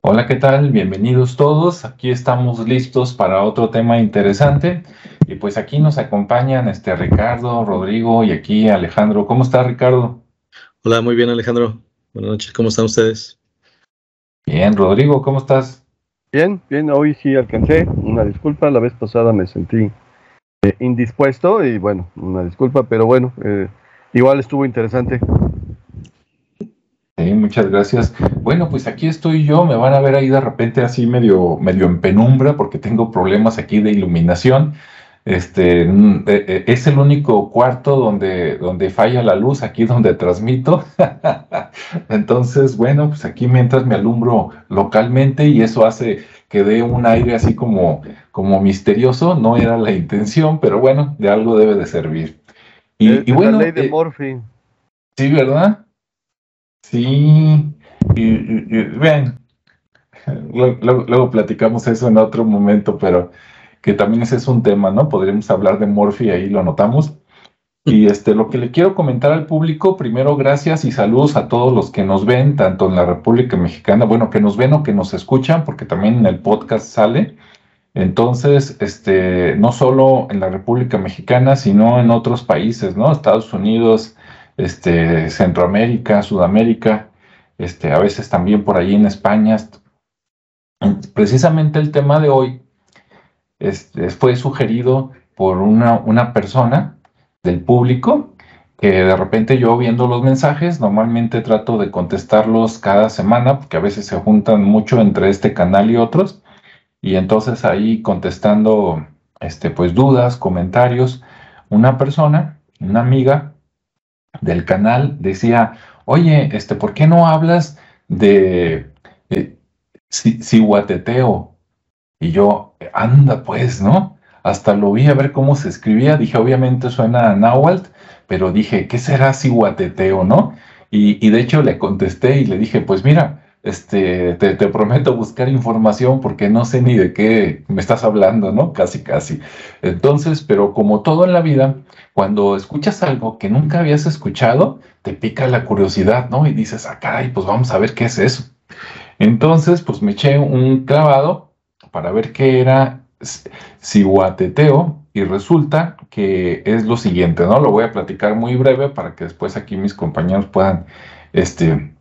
Hola, ¿qué tal? Bienvenidos todos. Aquí estamos listos para otro tema interesante. Y pues aquí nos acompañan este Ricardo, Rodrigo y aquí Alejandro. ¿Cómo está Ricardo? Hola, muy bien Alejandro. Buenas noches, ¿cómo están ustedes? Bien, Rodrigo, ¿cómo estás? Bien, bien, hoy sí alcancé. Una disculpa, la vez pasada me sentí eh, indispuesto y bueno, una disculpa, pero bueno, eh, igual estuvo interesante. Sí, muchas gracias. Bueno, pues aquí estoy yo, me van a ver ahí de repente así medio, medio en penumbra porque tengo problemas aquí de iluminación. Este, mm, e, e, es el único cuarto donde, donde falla la luz, aquí donde transmito. Entonces, bueno, pues aquí mientras me alumbro localmente y eso hace que dé un aire así como, como misterioso, no era la intención, pero bueno, de algo debe de servir. Y, bueno, la ley de eh, Morphy. Sí, ¿verdad? Sí, y, vean, luego, platicamos eso en otro momento, pero que también ese es un tema, ¿no? Podríamos hablar de Morphy, ahí lo notamos. Y este, lo que le quiero comentar al público, primero gracias y saludos a todos los que nos ven, tanto en la República Mexicana, bueno, que nos ven o que nos escuchan, porque también en el podcast sale. Entonces, este, no solo en la República Mexicana, sino en otros países, ¿no? Estados Unidos, este, Centroamérica, Sudamérica, este, a veces también por ahí en España. Precisamente el tema de hoy este, fue sugerido por una, una persona del público que de repente yo viendo los mensajes, normalmente trato de contestarlos cada semana, porque a veces se juntan mucho entre este canal y otros, y entonces ahí contestando este, pues dudas, comentarios, una persona, una amiga, del canal decía, oye, este, ¿por qué no hablas de eh, Y yo, anda pues, ¿no? Hasta lo vi a ver cómo se escribía, dije, obviamente suena a náhuatl, pero dije, ¿qué será Cihuateteo, no? Y, y de hecho le contesté y le dije, pues mira, este, te, prometo buscar información porque no sé ni de qué me estás hablando, ¿no? Casi, casi. Entonces, pero como todo en la vida, cuando escuchas algo que nunca habías escuchado, te pica la curiosidad, ¿no? Y dices, ah, caray, pues vamos a ver qué es eso. Entonces, pues me eché un clavado para ver qué era Cihuateteo y resulta que es lo siguiente, ¿no? Lo voy a platicar muy breve para que después aquí mis compañeros puedan, este,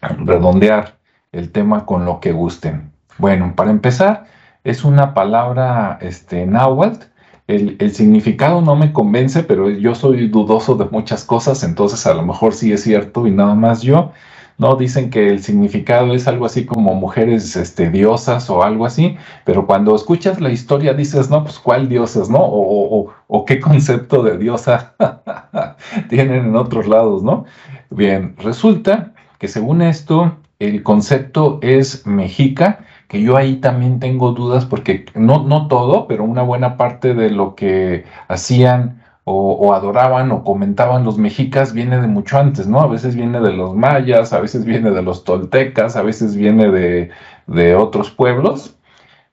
redondear el tema con lo que gusten. Bueno, para empezar, es una palabra este, náhuatl. El, el, significado no me convence, pero yo soy dudoso de muchas cosas, entonces a lo mejor sí es cierto y nada más yo. ¿No? Dicen que el significado es algo así como mujeres este, diosas o algo así, pero cuando escuchas la historia dices, no, pues cuál diosas, ¿no? O, o, o qué concepto de diosa tienen en otros lados, ¿no? Bien, resulta que según esto, el concepto es mexica, que yo ahí también tengo dudas porque no, no todo, pero una buena parte de lo que hacían o, adoraban o comentaban los mexicas viene de mucho antes, ¿no? A veces viene de los mayas, a veces viene de los toltecas, a veces viene de, de otros pueblos,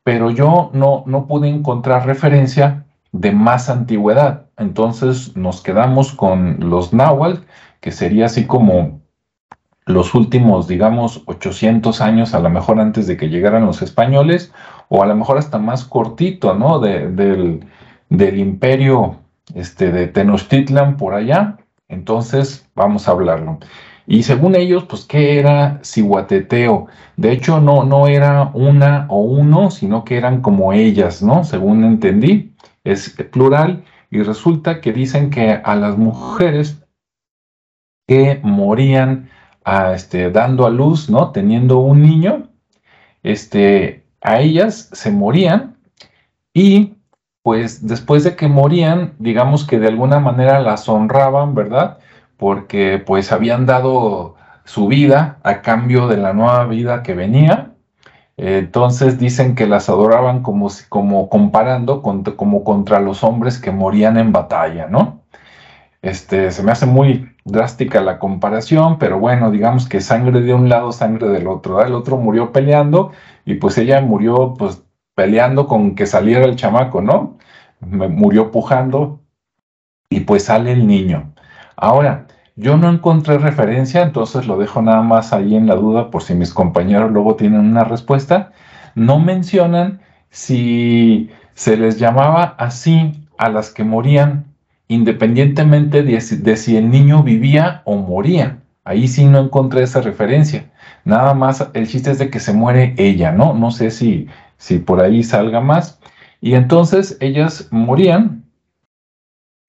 pero yo no, no pude encontrar referencia de más antigüedad. Entonces nos quedamos con los náhuatl, que sería así como los últimos, digamos, 800 años, a lo mejor antes de que llegaran los españoles, o a lo mejor hasta más cortito, ¿no? del, del, imperio este, de Tenochtitlan por allá. Entonces, vamos a hablarlo. Y según ellos, pues, ¿qué era Cihuateteo? De hecho, no, no era una o uno, sino que eran como ellas, ¿no? Según entendí, es plural. Y resulta que dicen que a las mujeres que morían este, dando a luz, ¿no? Teniendo un niño, este, a ellas se morían y pues después de que morían, digamos que de alguna manera las honraban, ¿verdad? Porque pues habían dado su vida a cambio de la nueva vida que venía. Entonces dicen que las adoraban como, como comparando como contra los hombres que morían en batalla, ¿no? Este, se me hace muy, drástica la comparación, pero bueno, digamos que sangre de un lado, sangre del otro. El otro murió peleando y pues ella murió pues peleando con que saliera el chamaco, ¿no? Murió pujando y pues sale el niño. Ahora, yo no encontré referencia, entonces lo dejo nada más ahí en la duda por si mis compañeros luego tienen una respuesta. No mencionan si se les llamaba así a las que morían independientemente de si, el niño vivía o moría. Ahí sí no encontré esa referencia. Nada más el chiste es de que se muere ella, ¿no? No sé si, si por ahí salga más. Y entonces ellas morían.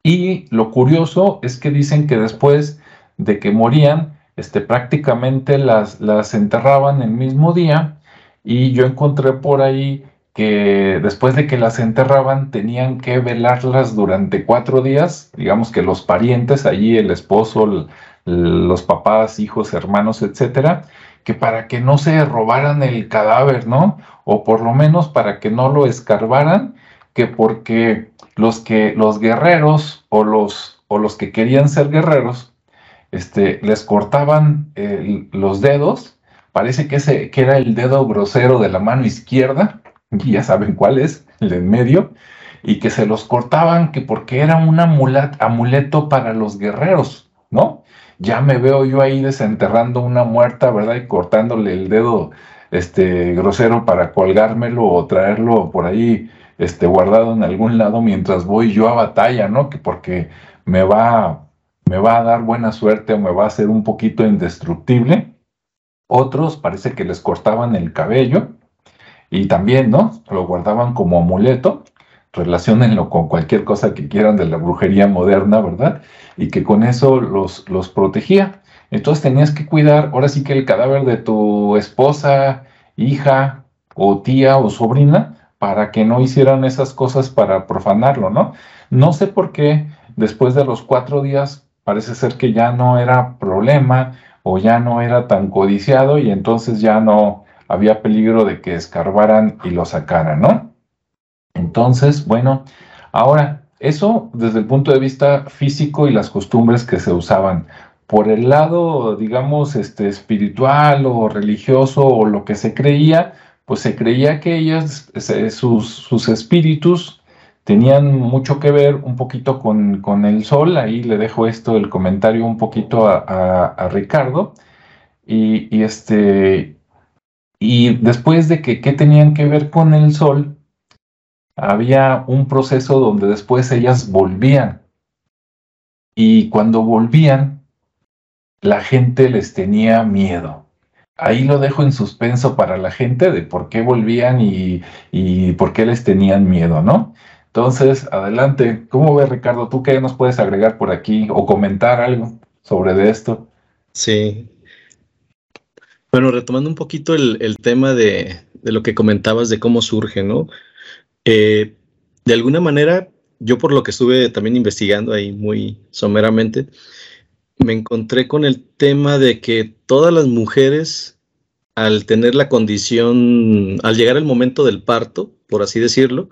Y lo curioso es que dicen que después de que morían, este, prácticamente las, las enterraban el mismo día. Y yo encontré por ahí que después de que las enterraban tenían que velarlas durante cuatro días, digamos que los parientes, allí el esposo, los papás, hijos, hermanos, etcétera, que para que no se robaran el cadáver, ¿no? O por lo menos para que no lo escarbaran, que porque los que los guerreros o los o los que querían ser guerreros, este, les cortaban los dedos, parece que ese que era el dedo grosero de la mano izquierda, y ya saben cuál es, el de en medio, y que se los cortaban que porque era un amuleto para los guerreros, ¿no? Ya me veo yo ahí desenterrando una muerta, ¿verdad? Y cortándole el dedo este grosero para colgármelo o traerlo por ahí este guardado en algún lado mientras voy yo a batalla, ¿no? Que porque me va me va a dar buena suerte o me va a hacer un poquito indestructible. Otros parece que les cortaban el cabello y también, ¿no? Lo guardaban como amuleto, relacionenlo con cualquier cosa que quieran de la brujería moderna, ¿verdad? Y que con eso los, los protegía. Entonces tenías que cuidar, ahora sí que el cadáver de tu esposa, hija o tía o sobrina, para que no hicieran esas cosas para profanarlo, ¿no? No sé por qué después de los cuatro días parece ser que ya no era problema o ya no era tan codiciado y entonces ya no, había peligro de que escarbaran y lo sacaran, ¿no? Entonces, bueno, ahora, eso desde el punto de vista físico y las costumbres que se usaban. Por el lado, digamos, este, espiritual o religioso o lo que se creía, pues se creía que ellas, sus, sus espíritus, tenían mucho que ver un poquito con, con, el sol. Ahí le dejo esto, el comentario un poquito a, a, Ricardo. Y, y, este, y después de que qué tenían que ver con el sol, había un proceso donde después ellas volvían. Y cuando volvían, la gente les tenía miedo. Ahí lo dejo en suspenso para la gente de por qué volvían y, por qué les tenían miedo, ¿no? Entonces, adelante. ¿Cómo ves, Ricardo? ¿Tú qué nos puedes agregar por aquí o comentar algo sobre esto? Sí, bueno, retomando un poquito el, tema de, lo que comentabas de cómo surge, ¿no? Eh, de alguna manera, yo por lo que estuve también investigando ahí muy someramente, me encontré con el tema de que todas las mujeres, al tener la condición, al llegar el momento del parto, por así decirlo,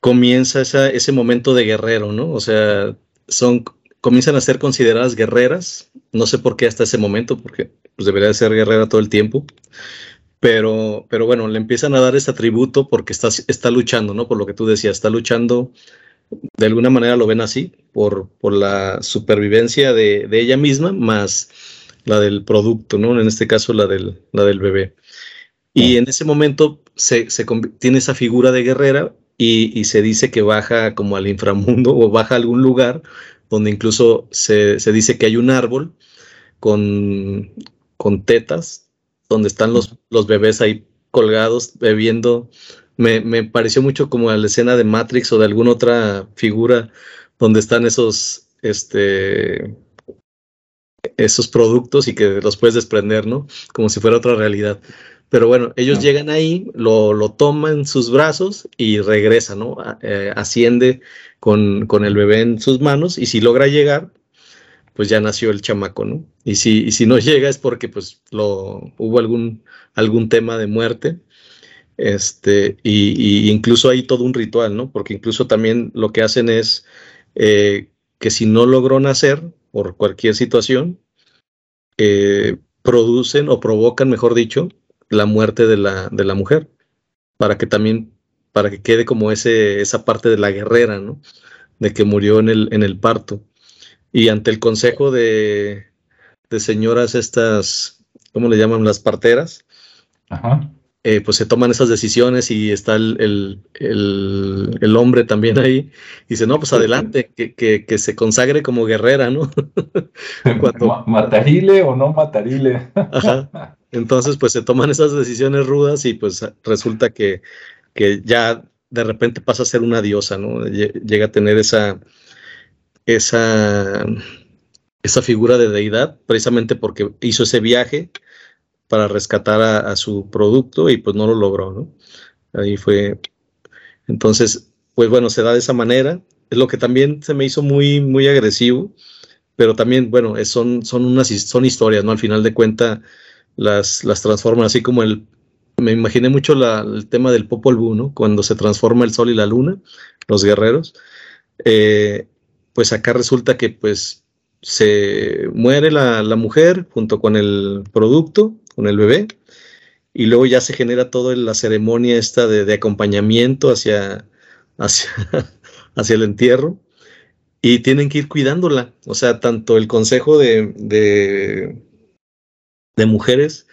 comienza ese momento de guerrero, ¿no? O sea, son, comienzan a ser consideradas guerreras, no sé por qué hasta ese momento, porque pues debería ser guerrera todo el tiempo. Pero, pero bueno, le empiezan a dar ese atributo porque está, está luchando, ¿no? Por lo que tú decías, está luchando, de alguna manera lo ven así, por, por la supervivencia de, de ella misma, más la del producto, ¿no? En este caso, la del, la del bebé. Y en ese momento se, se tiene esa figura de guerrera y, y, se dice que baja como al inframundo o baja a algún lugar donde incluso se, se dice que hay un árbol con, con tetas, donde están los, los bebés ahí colgados bebiendo. Me, me, pareció mucho como la escena de Matrix o de alguna otra figura donde están esos, este, esos productos y que los puedes desprender, ¿no? Como si fuera otra realidad. Pero bueno, ellos llegan ahí, lo, lo, toman en sus brazos y regresa, ¿no? Eh, asciende con, con, el bebé en sus manos y si logra llegar, pues ya nació el chamaco, ¿no? Y si, si no llega es porque pues lo, hubo algún, algún tema de muerte, este, y, incluso hay todo un ritual, ¿no? Porque incluso también lo que hacen es eh, que si no logró nacer por cualquier situación, eh, producen o provocan, mejor dicho, la muerte de la, de la mujer, para que también, para que quede como ese, esa parte de la guerrera, ¿no? de que murió en el, en el parto. Y ante el consejo de, de señoras estas, ¿cómo le llaman? Las parteras. Ajá. Eh, pues se toman esas decisiones y está el, el, el, hombre también ahí. Y dice, no, pues adelante, que, que, que se consagre como guerrera, ¿no? Cuando... ¿Matarile o no matarile? Ajá. Entonces, pues se toman esas decisiones rudas y pues resulta que, que ya de repente pasa a ser una diosa, ¿no? Llega a tener esa, esa, esa figura de deidad, precisamente porque hizo ese viaje para rescatar a, su producto y pues no lo logró, ¿no? Ahí fue. Entonces, pues bueno, se da de esa manera. Es lo que también se me hizo muy, muy agresivo, pero también, bueno, son, son unas son historias, ¿no? Al final de cuentas, las, las transforman así como el. Me imaginé mucho el tema del Popol Vuh, ¿no? Cuando se transforma el sol y la luna, los guerreros. Eh, pues acá resulta que, pues, se muere la, mujer junto con el producto con el bebé, y luego ya se genera toda la ceremonia esta de, acompañamiento hacia, hacia, hacia, el entierro, y tienen que ir cuidándola, o sea, tanto el consejo de, de, de mujeres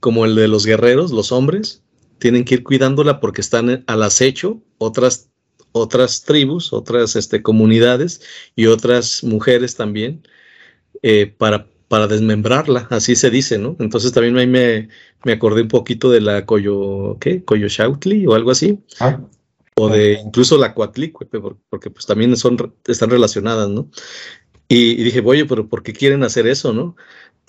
como el de los guerreros, los hombres, tienen que ir cuidándola porque están al acecho otras, otras tribus, otras este, comunidades y otras mujeres también, eh, para para desmembrarla, así se dice, ¿no? Entonces también ahí me, me acordé un poquito de la Coyo, ¿qué? Coyochautli o algo así. Ah. O de incluso la Coatlicue, porque pues también son, están relacionadas, ¿no? Y, dije, oye, pero ¿por qué quieren hacer eso, no?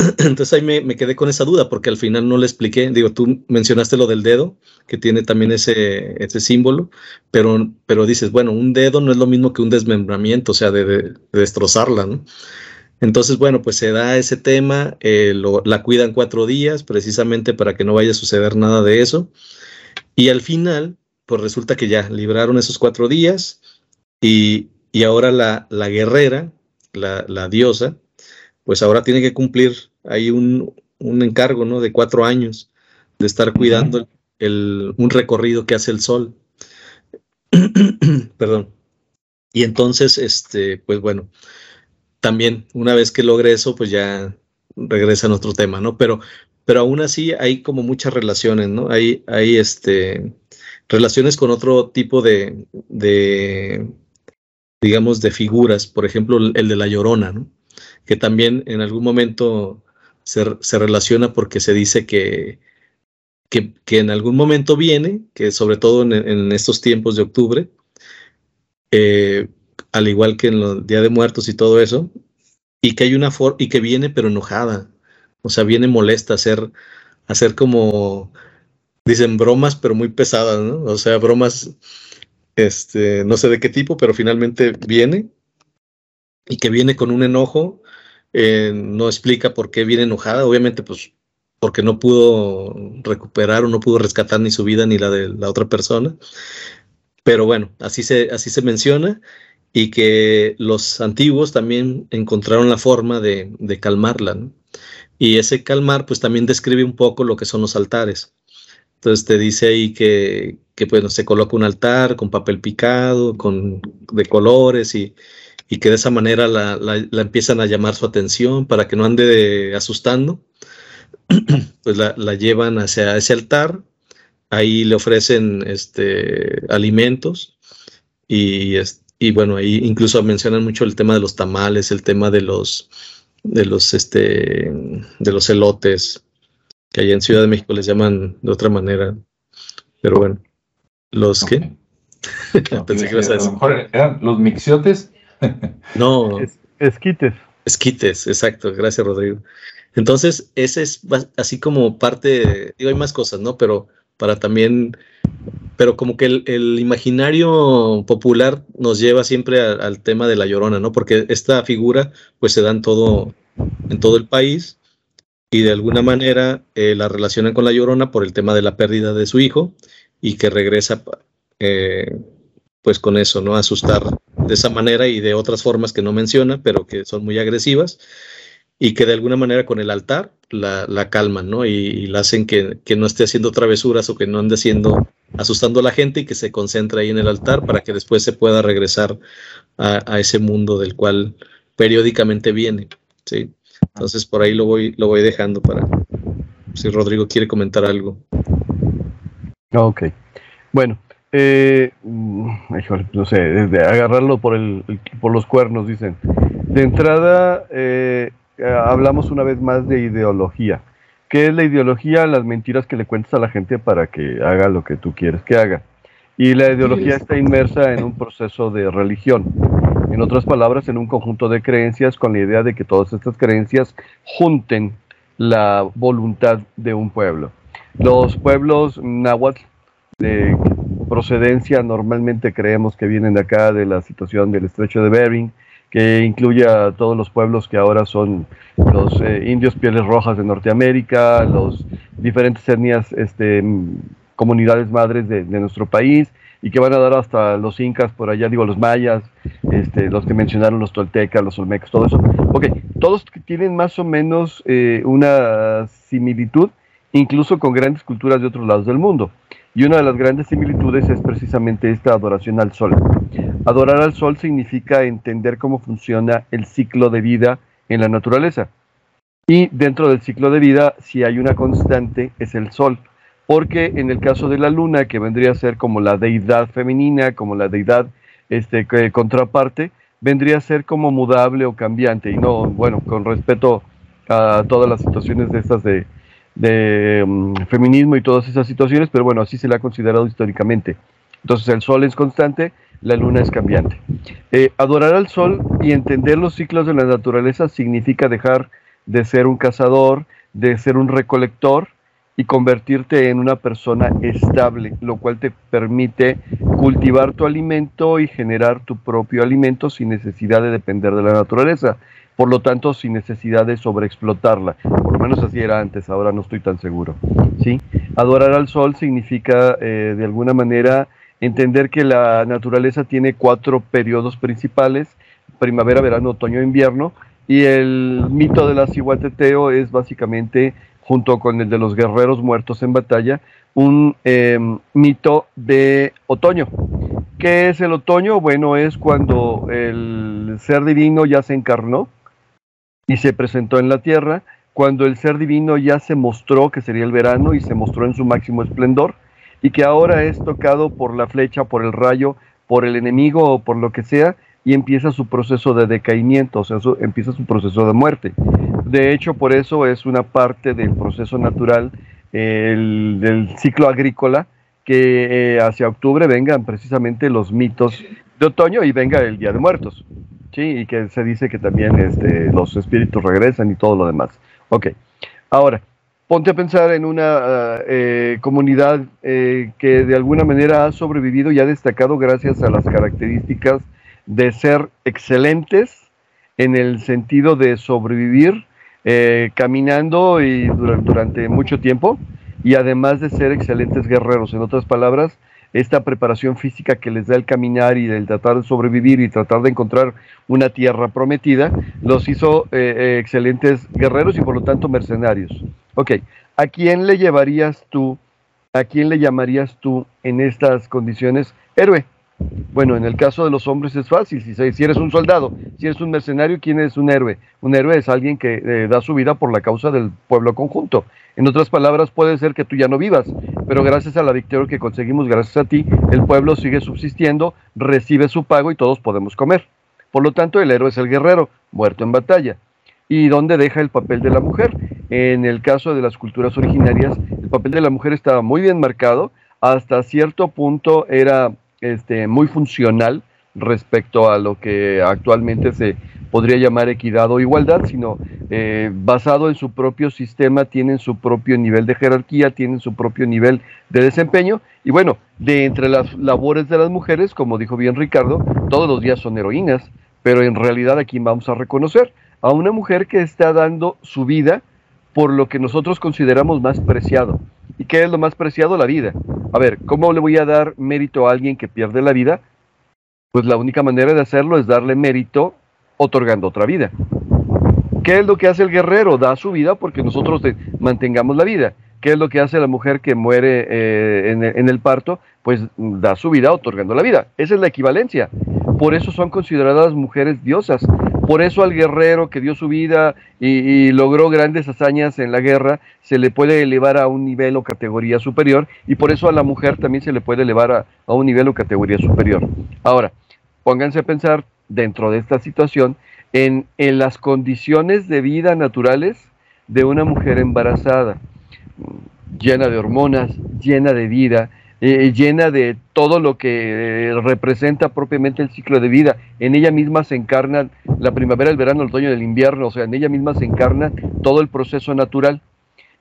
Entonces ahí me, me, quedé con esa duda, porque al final no le expliqué. Digo, tú mencionaste lo del dedo, que tiene también ese, ese símbolo, pero, pero dices, bueno, un dedo no es lo mismo que un desmembramiento, o sea, de, de destrozarla, ¿no? Entonces, bueno, pues se da ese tema, eh, la cuidan cuatro días precisamente para que no vaya a suceder nada de eso. Y al final, pues resulta que ya libraron esos cuatro días y, ahora la, la guerrera, la, diosa, pues ahora tiene que cumplir ahí un, un encargo, ¿no? De cuatro años de estar cuidando el, un recorrido que hace el sol. Perdón. Y entonces, este, pues bueno, también una vez que logre eso, pues ya regresa a nuestro tema, ¿no? Pero, pero aún así hay como muchas relaciones, ¿no? Hay, hay este, relaciones con otro tipo de, de, digamos, de figuras, por ejemplo, el de la llorona, ¿no? Que también en algún momento se, se relaciona porque se dice que, que, que, en algún momento viene, que sobre todo en, en estos tiempos de octubre, eh, al igual que en los Día de Muertos y todo eso, y que hay una forma, y que viene pero enojada, o sea, viene molesta a hacer, hacer como, dicen bromas, pero muy pesadas, ¿no? O sea, bromas, este, no sé de qué tipo, pero finalmente viene, y que viene con un enojo, eh, no explica por qué viene enojada, obviamente, pues, porque no pudo recuperar o no pudo rescatar ni su vida ni la de la otra persona. Pero bueno, así se, así se menciona y que los antiguos también encontraron la forma de, calmarla. Y ese calmar pues también describe un poco lo que son los altares. Entonces te dice ahí que, que se coloca un altar con papel picado, con, de colores y, y que de esa manera la, la, empiezan a llamar su atención para que no ande asustando. Pues la, la, llevan hacia ese altar, ahí le ofrecen este, alimentos y, y bueno, ahí incluso mencionan mucho el tema de los tamales, el tema de los de los este de los elotes, que allá en Ciudad de México les llaman de otra manera. Pero bueno, los que pensé que ibas a decir. A lo mejor eran los mixiotes. No. esquites. Esquites, exacto. Gracias, Rodrigo. Entonces, ese es así como parte, digo, hay más cosas, ¿no? Pero para también pero como que el, imaginario popular nos lleva siempre al tema de la llorona, ¿no? Porque esta figura pues se da en todo, en todo el país y de alguna manera eh, la relacionan con la llorona por el tema de la pérdida de su hijo y que regresa eh, pues con eso, ¿no? asustar de esa manera y de otras formas que no menciona, pero que son muy agresivas. y que de alguna manera con el altar la, la calman, ¿no? Y, la hacen que, que, no esté haciendo travesuras o que no ande haciendo, asustando a la gente y que se concentre ahí en el altar para que después se pueda regresar a, ese mundo del cual periódicamente viene, ¿sí? Entonces por ahí lo voy, lo voy dejando para si Rodrigo quiere comentar algo. Ok. Bueno, eh, mm, no sé, de agarrarlo por, el, por los cuernos, dicen. De entrada, eh, hablamos una vez más de ideología. ¿Qué es la ideología? Las mentiras que le cuentas a la gente para que haga lo que tú quieres que haga. Y la ideología está inmersa en un proceso de religión. En otras palabras, en un conjunto de creencias con la idea de que todas estas creencias junten la voluntad de un pueblo. Los pueblos náhuatl de procedencia normalmente creemos que vienen de acá, de la situación del estrecho de Bering, que incluye a todos los pueblos que ahora son los eh, indios pieles rojas de Norteamérica, los diferentes etnias, este, comunidades madres de, nuestro país y que van a dar hasta los incas por allá, digo, los mayas, este, los que mencionaron los toltecas, los olmecas, todo eso. Ok, todos tienen más o menos eh, una similitud, incluso con grandes culturas de otros lados del mundo. Y una de las grandes similitudes es precisamente esta adoración al sol. Adorar al sol significa entender cómo funciona el ciclo de vida en la naturaleza. Y dentro del ciclo de vida, si hay una constante, es el sol. Porque en el caso de la luna, que vendría a ser como la deidad femenina, como la deidad este, contraparte, vendría a ser como mudable o cambiante. Y no, bueno, con respeto a todas las situaciones de estas de, de mm, feminismo y todas esas situaciones, pero bueno, así se le ha considerado históricamente. Entonces el sol es constante, la luna es cambiante. Eh, adorar al sol y entender los ciclos de la naturaleza significa dejar de ser un cazador, de ser un recolector y convertirte en una persona estable, lo cual te permite cultivar tu alimento y generar tu propio alimento sin necesidad de depender de la naturaleza por lo tanto sin necesidad de sobreexplotarla. Por lo menos así era antes, ahora no estoy tan seguro. ¿sí? Adorar al sol significa eh, de alguna manera entender que la naturaleza tiene cuatro periodos principales, primavera, verano, otoño, invierno, y el mito de la Cihuateteo es básicamente, junto con el de los guerreros muertos en batalla, un em, mito de otoño. ¿Qué es el otoño? Bueno, es cuando el ser divino ya se encarnó, y se presentó en la tierra cuando el ser divino ya se mostró que sería el verano y se mostró en su máximo esplendor y que ahora es tocado por la flecha, por el rayo, por el enemigo o por lo que sea y empieza su proceso de decaimiento, o sea, empieza su proceso de muerte. De hecho, por eso es una parte del proceso natural del ciclo agrícola que eh, hacia octubre vengan precisamente los mitos de otoño y venga el Día de Muertos. Sí, y que se dice que también este, los espíritus regresan y todo lo demás. Ok, ahora, ponte a pensar en una eh, comunidad eh, que de alguna manera ha sobrevivido y ha destacado gracias a las características de ser excelentes en el sentido de sobrevivir eh, caminando y durante mucho tiempo y además de ser excelentes guerreros. En otras palabras, esta preparación física que les da el caminar y el tratar de sobrevivir y tratar de encontrar una tierra prometida, los hizo eh, eh, excelentes guerreros y por lo tanto mercenarios. Ok, ¿a quién le llevarías tú, a quién le llamarías tú en estas condiciones héroe? Bueno, en el caso de los hombres es fácil, si, si eres un soldado, si eres un mercenario, ¿quién es un héroe? Un héroe es alguien que eh, da su vida por la causa del pueblo conjunto. En otras palabras, puede ser que tú ya no vivas, pero gracias a la victoria que conseguimos, gracias a ti, el pueblo sigue subsistiendo, recibe su pago y todos podemos comer. Por lo tanto, el héroe es el guerrero, muerto en batalla. ¿Y dónde deja el papel de la mujer? En el caso de las culturas originarias, el papel de la mujer estaba muy bien marcado, hasta cierto punto era este, muy funcional respecto a lo que actualmente se podría llamar equidad o igualdad, sino eh, basado en su propio sistema, tienen su propio nivel de jerarquía, tienen su propio nivel de desempeño. Y bueno, de entre las labores de las mujeres, como dijo bien Ricardo, todos los días son heroínas, pero en realidad aquí vamos a reconocer a una mujer que está dando su vida por lo que nosotros consideramos más preciado. ¿Y qué es lo más preciado? La vida. A ver, ¿cómo le voy a dar mérito a alguien que pierde la vida? Pues la única manera de hacerlo es darle mérito otorgando otra vida. ¿Qué es lo que hace el guerrero? Da su vida porque nosotros mantengamos la vida. ¿Qué es lo que hace la mujer que muere eh, en, el parto? Pues da su vida otorgando la vida. Esa es la equivalencia. Por eso son consideradas mujeres diosas. Por eso al guerrero que dio su vida y, logró grandes hazañas en la guerra se le puede elevar a un nivel o categoría superior y por eso a la mujer también se le puede elevar a, a un nivel o categoría superior. Ahora, pónganse a pensar dentro de esta situación en, en las condiciones de vida naturales de una mujer embarazada llena de hormonas, llena de vida, eh, llena de todo lo que eh, representa propiamente el ciclo de vida. En ella misma se encarna la primavera, el verano, el otoño, el invierno, o sea, en ella misma se encarna todo el proceso natural.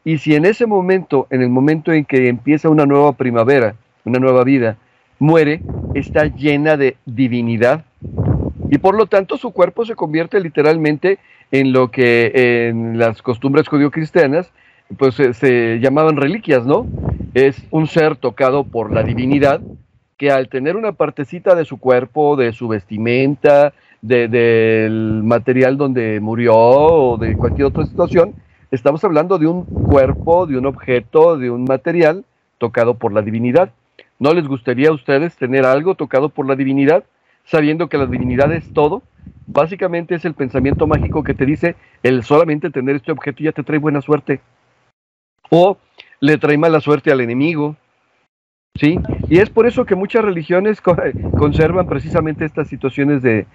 Y si en ese momento, en el momento en que empieza una nueva primavera, una nueva vida, muere, está llena de divinidad. Y por lo tanto su cuerpo se convierte literalmente en lo que en las costumbres judío-cristianas pues se, llamaban reliquias, ¿no? Es un ser tocado por la divinidad que al tener una partecita de su cuerpo, de su vestimenta, del material donde murió o de cualquier otra situación, estamos hablando de un cuerpo, de un objeto, de un material tocado por la divinidad. ¿No les gustaría a ustedes tener algo tocado por la divinidad, sabiendo que la divinidad es todo? Básicamente es el pensamiento mágico que te dice, el solamente tener este objeto ya te trae buena suerte o le trae mala suerte al enemigo. ¿Sí? Y es por eso que muchas religiones conservan precisamente estas situaciones de,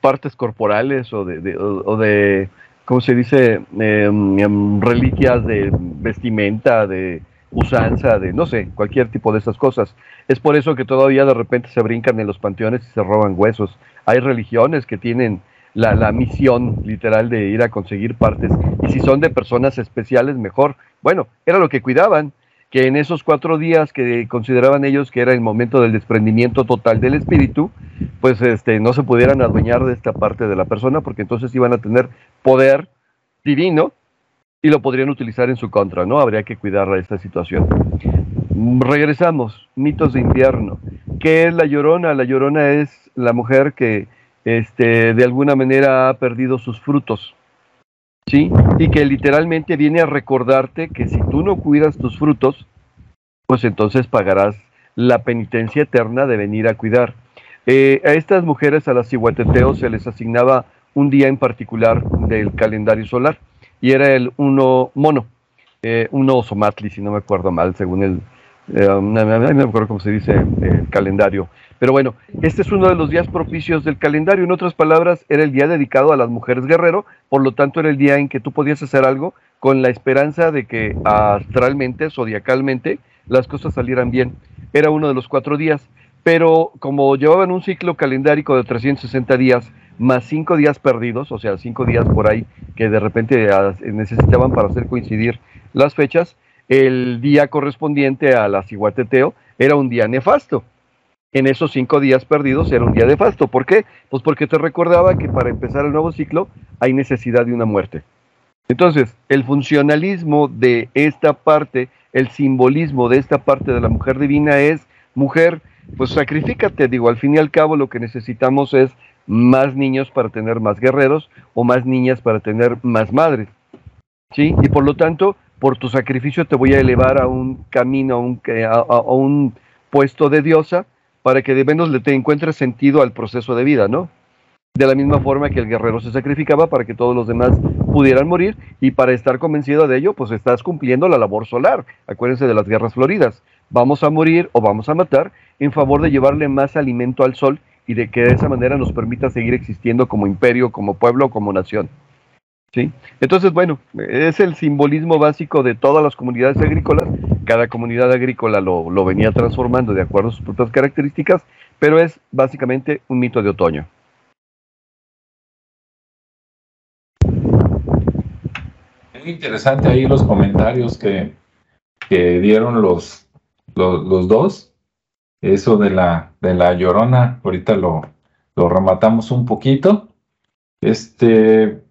partes corporales o de, o, de ¿cómo se dice? Em, em, reliquias de vestimenta, de usanza, de no sé, cualquier tipo de esas cosas. Es por eso que todavía de repente se brincan en los panteones y se roban huesos. Hay religiones que tienen la, misión literal de ir a conseguir partes. Y si son de personas especiales, mejor. Bueno, era lo que cuidaban, que en esos cuatro días que consideraban ellos que era el momento del desprendimiento total del espíritu, pues este, no se pudieran adueñar de esta parte de la persona, porque entonces iban a tener poder divino y lo podrían utilizar en su contra, ¿no? Habría que cuidar a esta situación. Regresamos, mitos de invierno. ¿Qué es la llorona? La llorona es la mujer que este, de alguna manera ha perdido sus frutos. ¿Sí? Y que literalmente viene a recordarte que si tú no cuidas tus frutos, pues entonces pagarás la penitencia eterna de venir a cuidar. Eh, a estas mujeres, a las iguateteos, se les asignaba un día en particular del calendario solar y era el uno mono, eh, uno somatli, si no me acuerdo mal, según el, eh, no me acuerdo cómo se dice el calendario. Pero bueno, este es uno de los días propicios del calendario. En otras palabras, era el día dedicado a las mujeres guerrero, por lo tanto era el día en que tú podías hacer algo con la esperanza de que astralmente, zodiacalmente, las cosas salieran bien. Era uno de los cuatro días, pero como llevaban un ciclo calendárico de 360 días, más cinco días perdidos, o sea, cinco días por ahí que de repente ah, necesitaban para hacer coincidir las fechas, el día correspondiente a la ciguateteo era un día nefasto en esos cinco días perdidos era un día de fasto. ¿Por qué? Pues porque te recordaba que para empezar el nuevo ciclo hay necesidad de una muerte. Entonces, el funcionalismo de esta parte, el simbolismo de esta parte de la mujer divina es, mujer, pues sacrifícate, digo, al fin y al cabo lo que necesitamos es más niños para tener más guerreros o más niñas para tener más madres. ¿Sí? Y por lo tanto, por tu sacrificio te voy a elevar a un camino, a un, a un puesto de diosa para que de menos le te encuentre sentido al proceso de vida, ¿no? De la misma forma que el guerrero se sacrificaba para que todos los demás pudieran morir y para estar convencido de ello, pues estás cumpliendo la labor solar. Acuérdense de las guerras floridas. Vamos a morir o vamos a matar en favor de llevarle más alimento al sol y de que de esa manera nos permita seguir existiendo como imperio, como pueblo, como nación. ¿Sí? Entonces, bueno, es el simbolismo básico de todas las comunidades agrícolas cada comunidad agrícola lo, venía transformando de acuerdo a sus propias características, pero es básicamente un mito de otoño. Es interesante ahí los comentarios que, dieron los, los, dos. Eso de la, de la llorona, ahorita lo, lo rematamos un poquito. Este,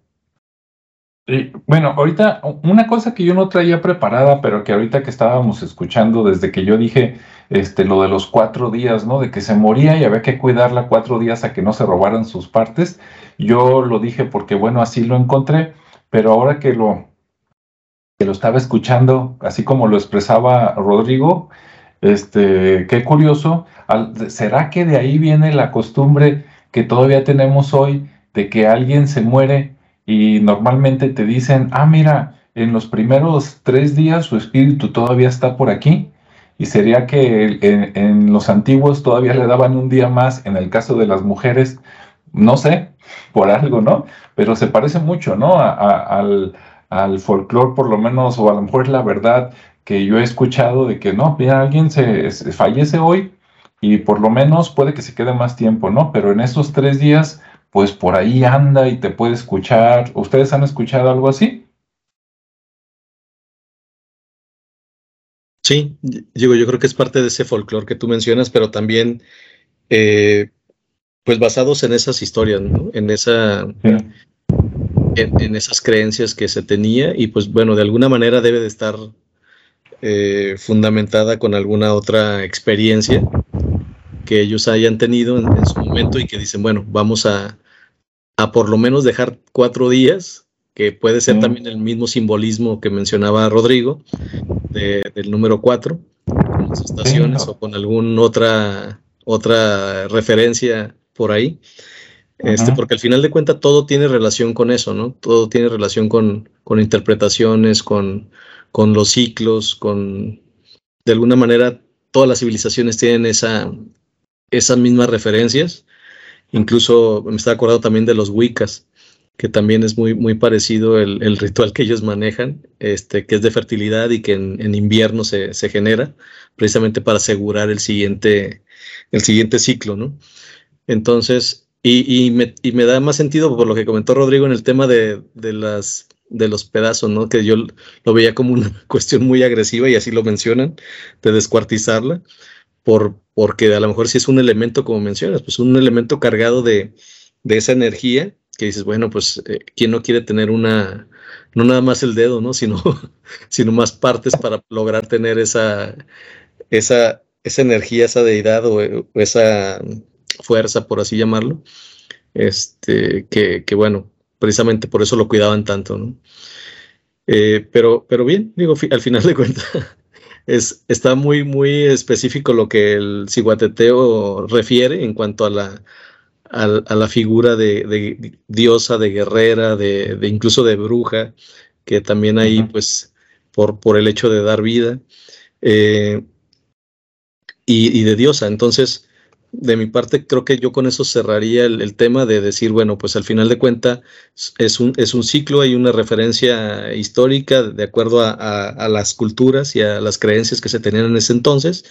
bueno, ahorita una cosa que yo no traía preparada, pero que ahorita que estábamos escuchando, desde que yo dije este, lo de los cuatro días, ¿no? De que se moría y había que cuidarla cuatro días a que no se robaran sus partes. Yo lo dije porque, bueno, así lo encontré, pero ahora que lo, que lo estaba escuchando, así como lo expresaba Rodrigo, este, qué curioso, ¿será que de ahí viene la costumbre que todavía tenemos hoy de que alguien se muere y normalmente te dicen, ah, mira, en los primeros tres días su espíritu todavía está por aquí? Y sería que en, los antiguos todavía le daban un día más, en el caso de las mujeres, no sé, por algo, ¿no? Pero se parece mucho, ¿no? al, al folclore, por lo menos, o a lo mejor es la verdad que yo he escuchado de que no, mira, alguien se, fallece hoy y por lo menos puede que se quede más tiempo, ¿no? Pero en esos tres días, pues por ahí anda y te puede escuchar. ¿Ustedes han escuchado algo así? Sí, digo, yo creo que es parte de ese folclore que tú mencionas, pero también, eh, pues basados en esas historias, ¿no? En esa, en, esas creencias que se tenía y pues bueno, de alguna manera debe de estar eh, fundamentada con alguna otra experiencia que ellos hayan tenido en, su momento y que dicen, bueno, vamos a, a por lo menos dejar cuatro días, que puede ser también el mismo simbolismo que mencionaba Rodrigo, del número cuatro, con las estaciones o con alguna otra, otra referencia por ahí. Este, porque al final de cuentas todo tiene relación con eso, ¿no? Todo tiene relación con, con interpretaciones, con, con, los ciclos, con, de alguna manera, todas las civilizaciones tienen esa, esas mismas referencias. Incluso me está acordando también de los Wiccas, que también es muy, muy parecido el, el, ritual que ellos manejan, este, que es de fertilidad y que en, en invierno se, se, genera, precisamente para asegurar el siguiente, el siguiente ciclo, ¿no? Entonces, y, me, da más sentido por lo que comentó Rodrigo en el tema de, las, de los pedazos, ¿no? Que yo lo veía como una cuestión muy agresiva y así lo mencionan, de descuartizarla, por, porque a lo mejor si es un elemento, como mencionas, pues un elemento cargado de, esa energía, que dices, bueno, pues, eh, ¿quién no quiere tener una, no nada más el dedo, ¿no? Sino, sino más partes para lograr tener esa, esa, esa energía, esa deidad o esa fuerza, por así llamarlo, este, que, bueno, precisamente por eso lo cuidaban tanto, ¿no? Eh, pero, pero bien, digo, al final de cuentas, es, está muy, muy específico lo que el ciguateteo refiere en cuanto a la, a, la figura de, diosa, de guerrera, de, incluso de bruja, que también ahí, pues, por, por el hecho de dar vida, eh, y, y, de diosa. Entonces, de mi parte, creo que yo con eso cerraría el, tema de decir, bueno, pues al final de cuentas es un, es un ciclo, hay una referencia histórica de acuerdo a, las culturas y a las creencias que se tenían en ese entonces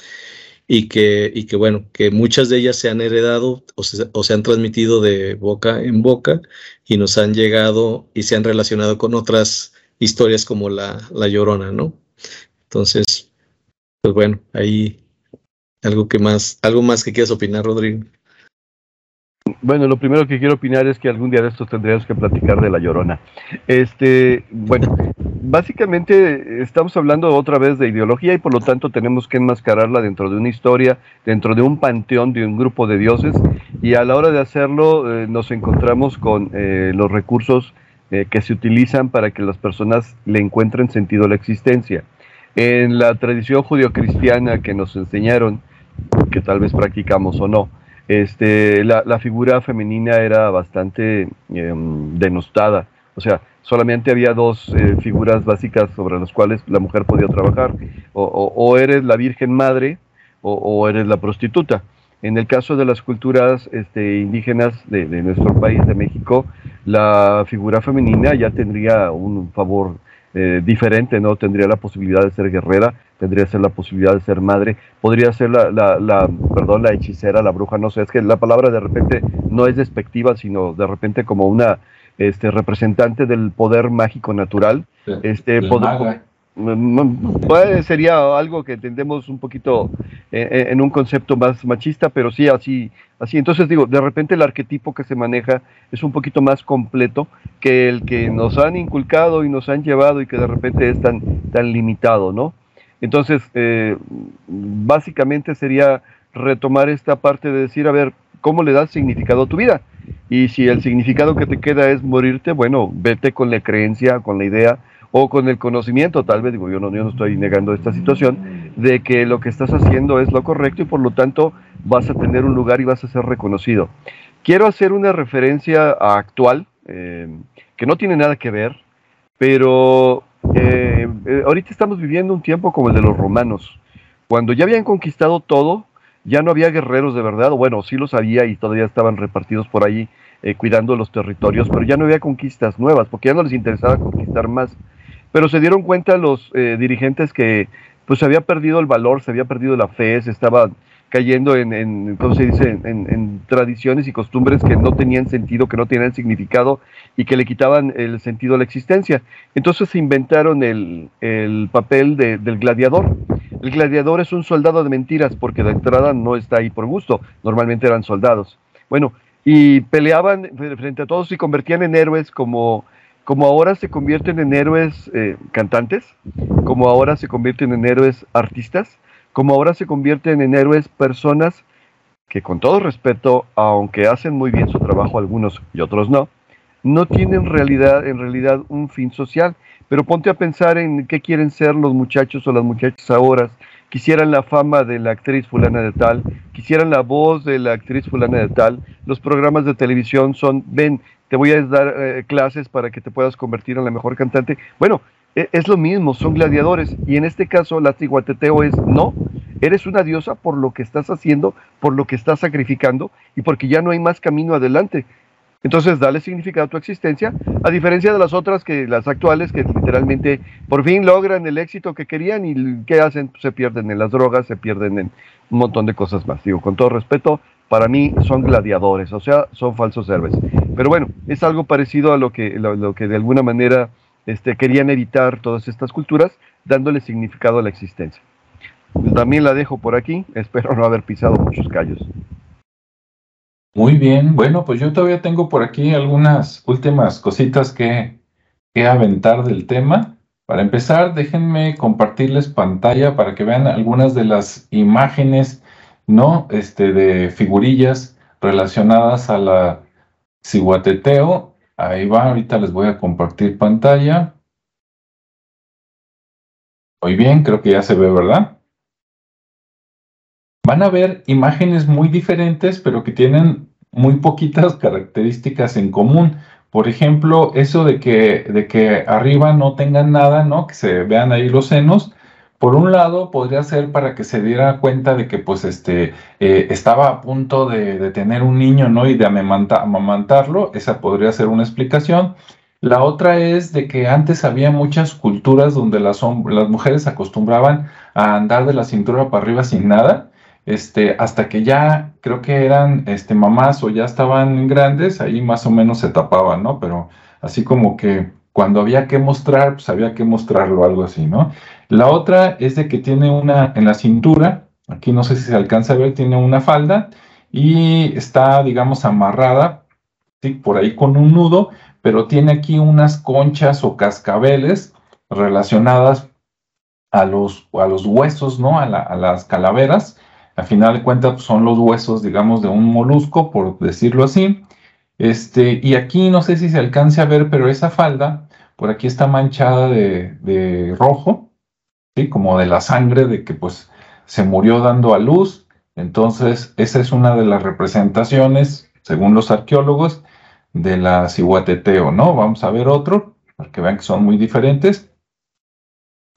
y que, y que bueno, que muchas de ellas se han heredado o se, o se han transmitido de boca en boca y nos han llegado y se han relacionado con otras historias como la, la Llorona, ¿no? Entonces, pues bueno, ahí algo que más, algo más que quieras opinar, Rodrigo. Bueno, lo primero que quiero opinar es que algún día de estos tendríamos que platicar de la llorona. Este, bueno, básicamente estamos hablando otra vez de ideología y por lo tanto tenemos que enmascararla dentro de una historia, dentro de un panteón de un grupo de dioses y a la hora de hacerlo eh, nos encontramos con eh, los recursos eh, que se utilizan para que las personas le encuentren sentido a la existencia. En la tradición judio-cristiana que nos enseñaron, que tal vez practicamos o no. Este, la, figura femenina era bastante em, denostada, o sea, solamente había dos eh, figuras básicas sobre las cuales la mujer podía trabajar, o, eres la Virgen Madre o, eres la prostituta. En el caso de las culturas este, indígenas de, nuestro país, de México, la figura femenina ya tendría un favor eh, diferente, ¿no? Tendría la posibilidad de ser guerrera, tendría ser la posibilidad de ser madre, podría ser la, la, perdón, la hechicera, la bruja, no sé, es que la palabra de repente no es despectiva, sino de repente como una este, representante del poder mágico natural. este, poder, sería algo que entendemos un poquito eh, eh, en un concepto más machista, pero sí así, así. Entonces digo, de repente el arquetipo que se maneja es un poquito más completo que el que nos han inculcado y nos han llevado y que de repente es tan, tan limitado, ¿no? Entonces, eh, básicamente sería retomar esta parte de decir, a ver, ¿cómo le das significado a tu vida? Y si el significado que te queda es morirte, bueno, vete con la creencia, con la idea o con el conocimiento, tal vez, digo, yo no, yo no estoy negando esta situación, de que lo que estás haciendo es lo correcto y por lo tanto vas a tener un lugar y vas a ser reconocido. Quiero hacer una referencia actual, eh, que no tiene nada que ver, pero eh, eh, ahorita estamos viviendo un tiempo como el de los romanos, cuando ya habían conquistado todo, ya no había guerreros de verdad, o bueno, sí los había y todavía estaban repartidos por ahí cuidando los territorios, pero ya no había conquistas nuevas, porque ya no les interesaba conquistar más. Pero se dieron cuenta los dirigentes que pues se había perdido el valor, se había perdido la fe, se estaba cayendo en, en ¿cómo se dice?, en, tradiciones y costumbres que no tenían sentido, que no tenían significado y que le quitaban el sentido a la existencia. Entonces se inventaron el, papel del gladiador. El gladiador es un soldado de mentiras porque de entrada no está ahí por gusto, normalmente eran soldados. Bueno, y peleaban frente a todos y convertían en héroes como como ahora se convierten en héroes eh, cantantes, como ahora se convierten en héroes artistas, como ahora se convierten en héroes personas que con todo respeto, aunque hacen muy bien su trabajo algunos y otros no, no tienen realidad, en realidad un fin social. Pero ponte a pensar en qué quieren ser los muchachos o las muchachas ahora. Quisieran la fama de la actriz fulana de tal, quisieran la voz de la actriz fulana de tal. Los programas de televisión son, ven, te voy a dar eh, clases para que te puedas convertir en la mejor cantante. Bueno, e, es lo mismo, son gladiadores. Y en este caso, la tiguateteo es no, eres una diosa por lo que estás haciendo, por lo que estás sacrificando y porque ya no hay más camino adelante. Entonces, dale significado a tu existencia, a diferencia de las otras que las actuales que literalmente por fin logran el éxito que querían y ¿qué hacen? Se pierden en las drogas, se pierden en un montón de cosas más. Digo, con todo respeto, para mí son gladiadores, o sea, son falsos héroes. Pero bueno, es algo parecido a lo que, lo que de alguna manera este, querían evitar todas estas culturas, dándole significado a la existencia. También la dejo por aquí, espero no haber pisado muchos callos. Muy bien, bueno, pues yo todavía tengo por aquí algunas últimas cositas que, que aventar del tema. Para empezar, déjenme compartirles pantalla para que vean algunas de las imágenes, ¿no? Este, de figurillas relacionadas a la ciguateteo Ahí va, ahorita les voy a compartir pantalla. Muy bien, creo que ya se ve, ¿verdad? Van a ver imágenes muy diferentes, pero que tienen muy poquitas características en común. Por ejemplo, eso de que, de que arriba no tengan nada, ¿no? Que se vean ahí los senos. Por un lado, podría ser para que se diera cuenta de que pues este eh, estaba a punto de, tener un niño, ¿no? Y de amamantarlo, esa podría ser una explicación. La otra es de que antes había muchas culturas donde las, las mujeres acostumbraban a andar de la cintura para arriba sin nada, este, hasta que ya creo que eran este, mamás o ya estaban grandes, ahí más o menos se tapaban, ¿no? Pero así como que cuando había que mostrar, pues había que mostrarlo, algo así, ¿no? La otra es de que tiene una en la cintura, aquí no sé si se alcanza a ver, tiene una falda y está, digamos, amarrada. Por ahí con un nudo, pero tiene aquí unas conchas o cascabeles relacionadas a los, a los huesos, ¿no? A, las calaveras. Al final de cuentas pues, son los huesos, digamos, de un molusco, por decirlo así. Este, y aquí no sé si se alcance a ver, pero esa falda por aquí está manchada de, rojo, ¿sí? como de la sangre de que pues se murió dando a luz. Entonces, esa es una de las representaciones, según los arqueólogos, de la ciguateteo, ¿no? Vamos a ver otro, para que vean que son muy diferentes.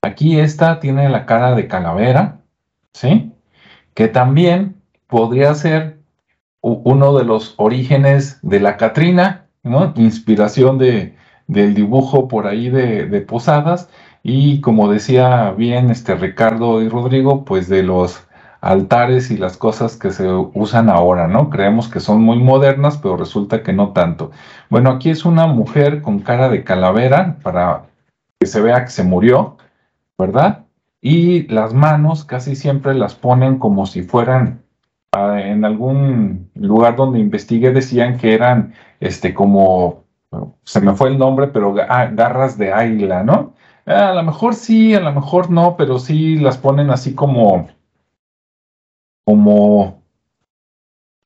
Aquí esta tiene la cara de calavera, ¿sí? Que también podría ser uno de los orígenes de la Catrina, ¿no? Inspiración de, del dibujo por ahí de, Posadas y como decía bien este Ricardo y Rodrigo, pues de los altares y las cosas que se usan ahora, ¿no? Creemos que son muy modernas, pero resulta que no tanto. Bueno, aquí es una mujer con cara de calavera para que se vea que se murió, ¿verdad? Y las manos casi siempre las ponen como si fueran ah, en algún lugar donde investigué decían que eran este como se me fue el nombre, pero ah, garras de águila, ¿no? ah, a lo mejor sí, a lo mejor no, pero sí las ponen así como, como,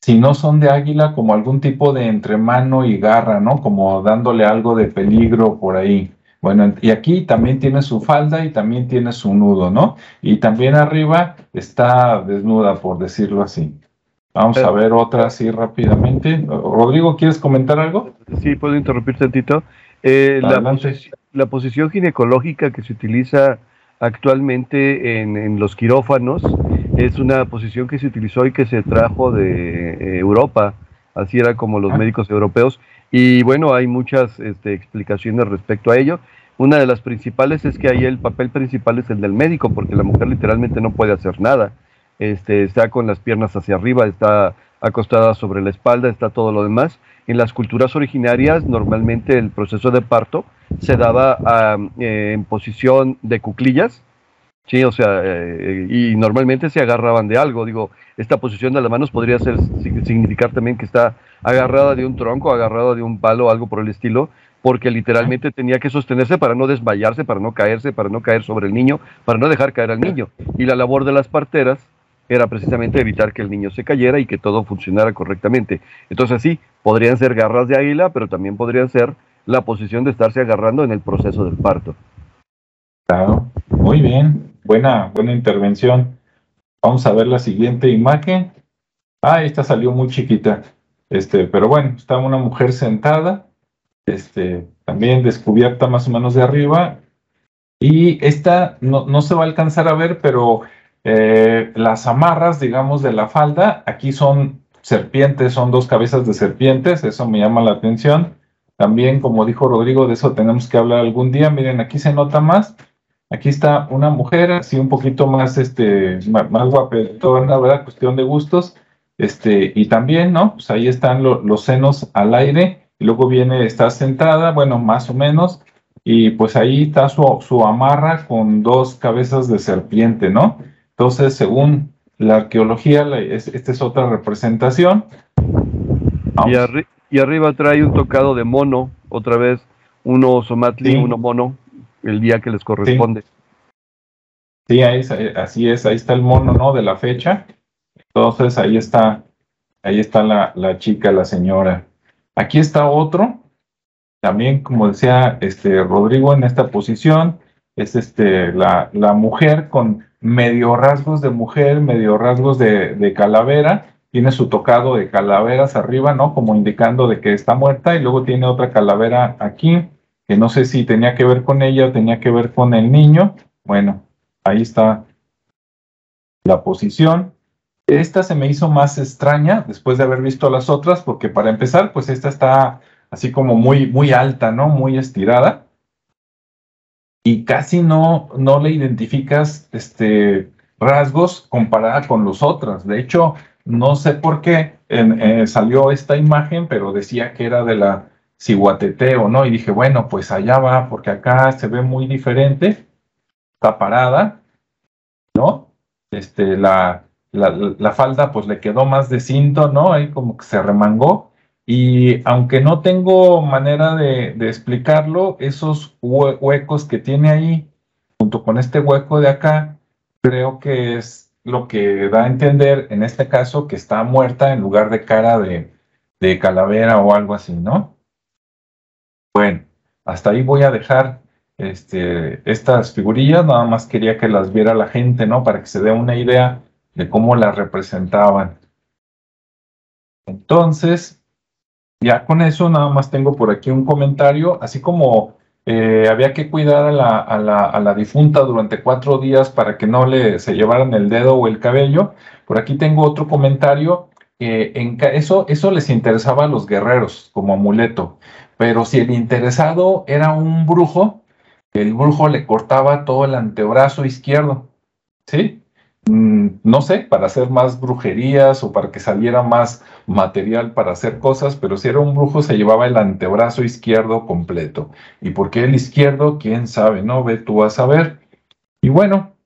si no son de águila, como algún tipo de entremano y garra, ¿no? Como dándole algo de peligro por ahí. Bueno, y aquí también tiene su falda y también tiene su nudo, ¿no? Y también arriba está desnuda, por decirlo así. Vamos a ver otra así rápidamente. Rodrigo, ¿quieres comentar algo? Sí, puedo interrumpir tantito. Eh, la, posición ginecológica que se utiliza actualmente en, los quirófanos es una posición que se utilizó y que se trajo de eh, Europa, así era como los ah. médicos europeos, y bueno, hay muchas este, explicaciones respecto a ello. Una de las principales es que ahí el papel principal es el del médico, porque la mujer literalmente no puede hacer nada. Este, está con las piernas hacia arriba, está acostada sobre la espalda, está todo lo demás. En las culturas originarias, normalmente el proceso de parto se daba eh, en posición de cuclillas, Sí, o sea, eh, y normalmente se agarraban de algo. Digo, esta posición de las manos podría ser, significar también que está agarrada de un tronco, agarrada de un palo, algo por el estilo, porque literalmente tenía que sostenerse para no desmayarse, para no caerse, para no caer sobre el niño, para no dejar caer al niño. Y la labor de las parteras era precisamente evitar que el niño se cayera y que todo funcionara correctamente. Entonces sí, podrían ser garras de águila, pero también podrían ser la posición de estarse agarrando en el proceso del parto. Claro, muy bien buena, buena intervención. Vamos a ver la siguiente imagen. Ah, esta salió muy chiquita. Este, pero bueno, está una mujer sentada, este, también descubierta más o menos de arriba. Y esta no, no se va a alcanzar a ver, pero eh, las amarras, digamos, de la falda, aquí son serpientes, son dos cabezas de serpientes, eso me llama la atención. También, como dijo Rodrigo, de eso tenemos que hablar algún día. Miren, aquí se nota más Aquí está una mujer, así un poquito más, este, más, guapetona, ¿verdad? Cuestión de gustos. Este, y también, ¿no? Pues ahí están los senos al aire, y luego viene, está sentada, bueno, más o menos, y pues ahí está su, su amarra con dos cabezas de serpiente, ¿no? Entonces, según la arqueología, esta es otra representación. Y, arriba trae un tocado de mono, otra vez, uno somatli, uno mono, el día que les corresponde. Sí, ahí, así es, ahí está el mono, ¿no? De la fecha. Entonces ahí está, ahí está la, la chica, la señora. Aquí está otro, también como decía este Rodrigo en esta posición, es este la, la mujer con medio rasgos de mujer, medio rasgos de, de, calavera, tiene su tocado de calaveras arriba, ¿no? Como indicando de que está muerta, y luego tiene otra calavera aquí, no sé si tenía que ver con ella o tenía que ver con el niño. Bueno, ahí está la posición. Esta se me hizo más extraña después de haber visto las otras, porque para empezar, pues esta está así como muy, muy alta, ¿no? Muy estirada. Y casi no, no le identificas este, rasgos comparada con los otros. De hecho, no sé por qué eh, salió esta imagen, pero decía que era de la o ¿no? Y dije, bueno, pues allá va, porque acá se ve muy diferente, está parada, ¿no? Este, la, la, falda pues le quedó más de cinto, ¿no? Ahí como que se remangó. Y aunque no tengo manera de, de explicarlo, esos huecos que tiene ahí, junto con este hueco de acá, creo que es lo que da a entender en este caso que está muerta en lugar de cara de, de calavera o algo así, ¿no? Bueno, hasta ahí voy a dejar este, estas figurillas, nada más quería que las viera la gente, ¿no? Para que se dé una idea de cómo las representaban. Entonces, ya con eso nada más tengo por aquí un comentario, así como eh, había que cuidar a la, difunta durante cuatro días para que no le se llevaran el dedo o el cabello. Por aquí tengo otro comentario. en, eso, eso les interesaba a los guerreros como amuleto. Pero si el interesado era un brujo, el brujo le cortaba todo el antebrazo izquierdo, ¿sí? Mm, no sé, para hacer más brujerías o para que saliera más material para hacer cosas, pero si era un brujo se llevaba el antebrazo izquierdo completo. ¿Y por qué el izquierdo? ¿Quién sabe? No, ve tú a saber. Y bueno,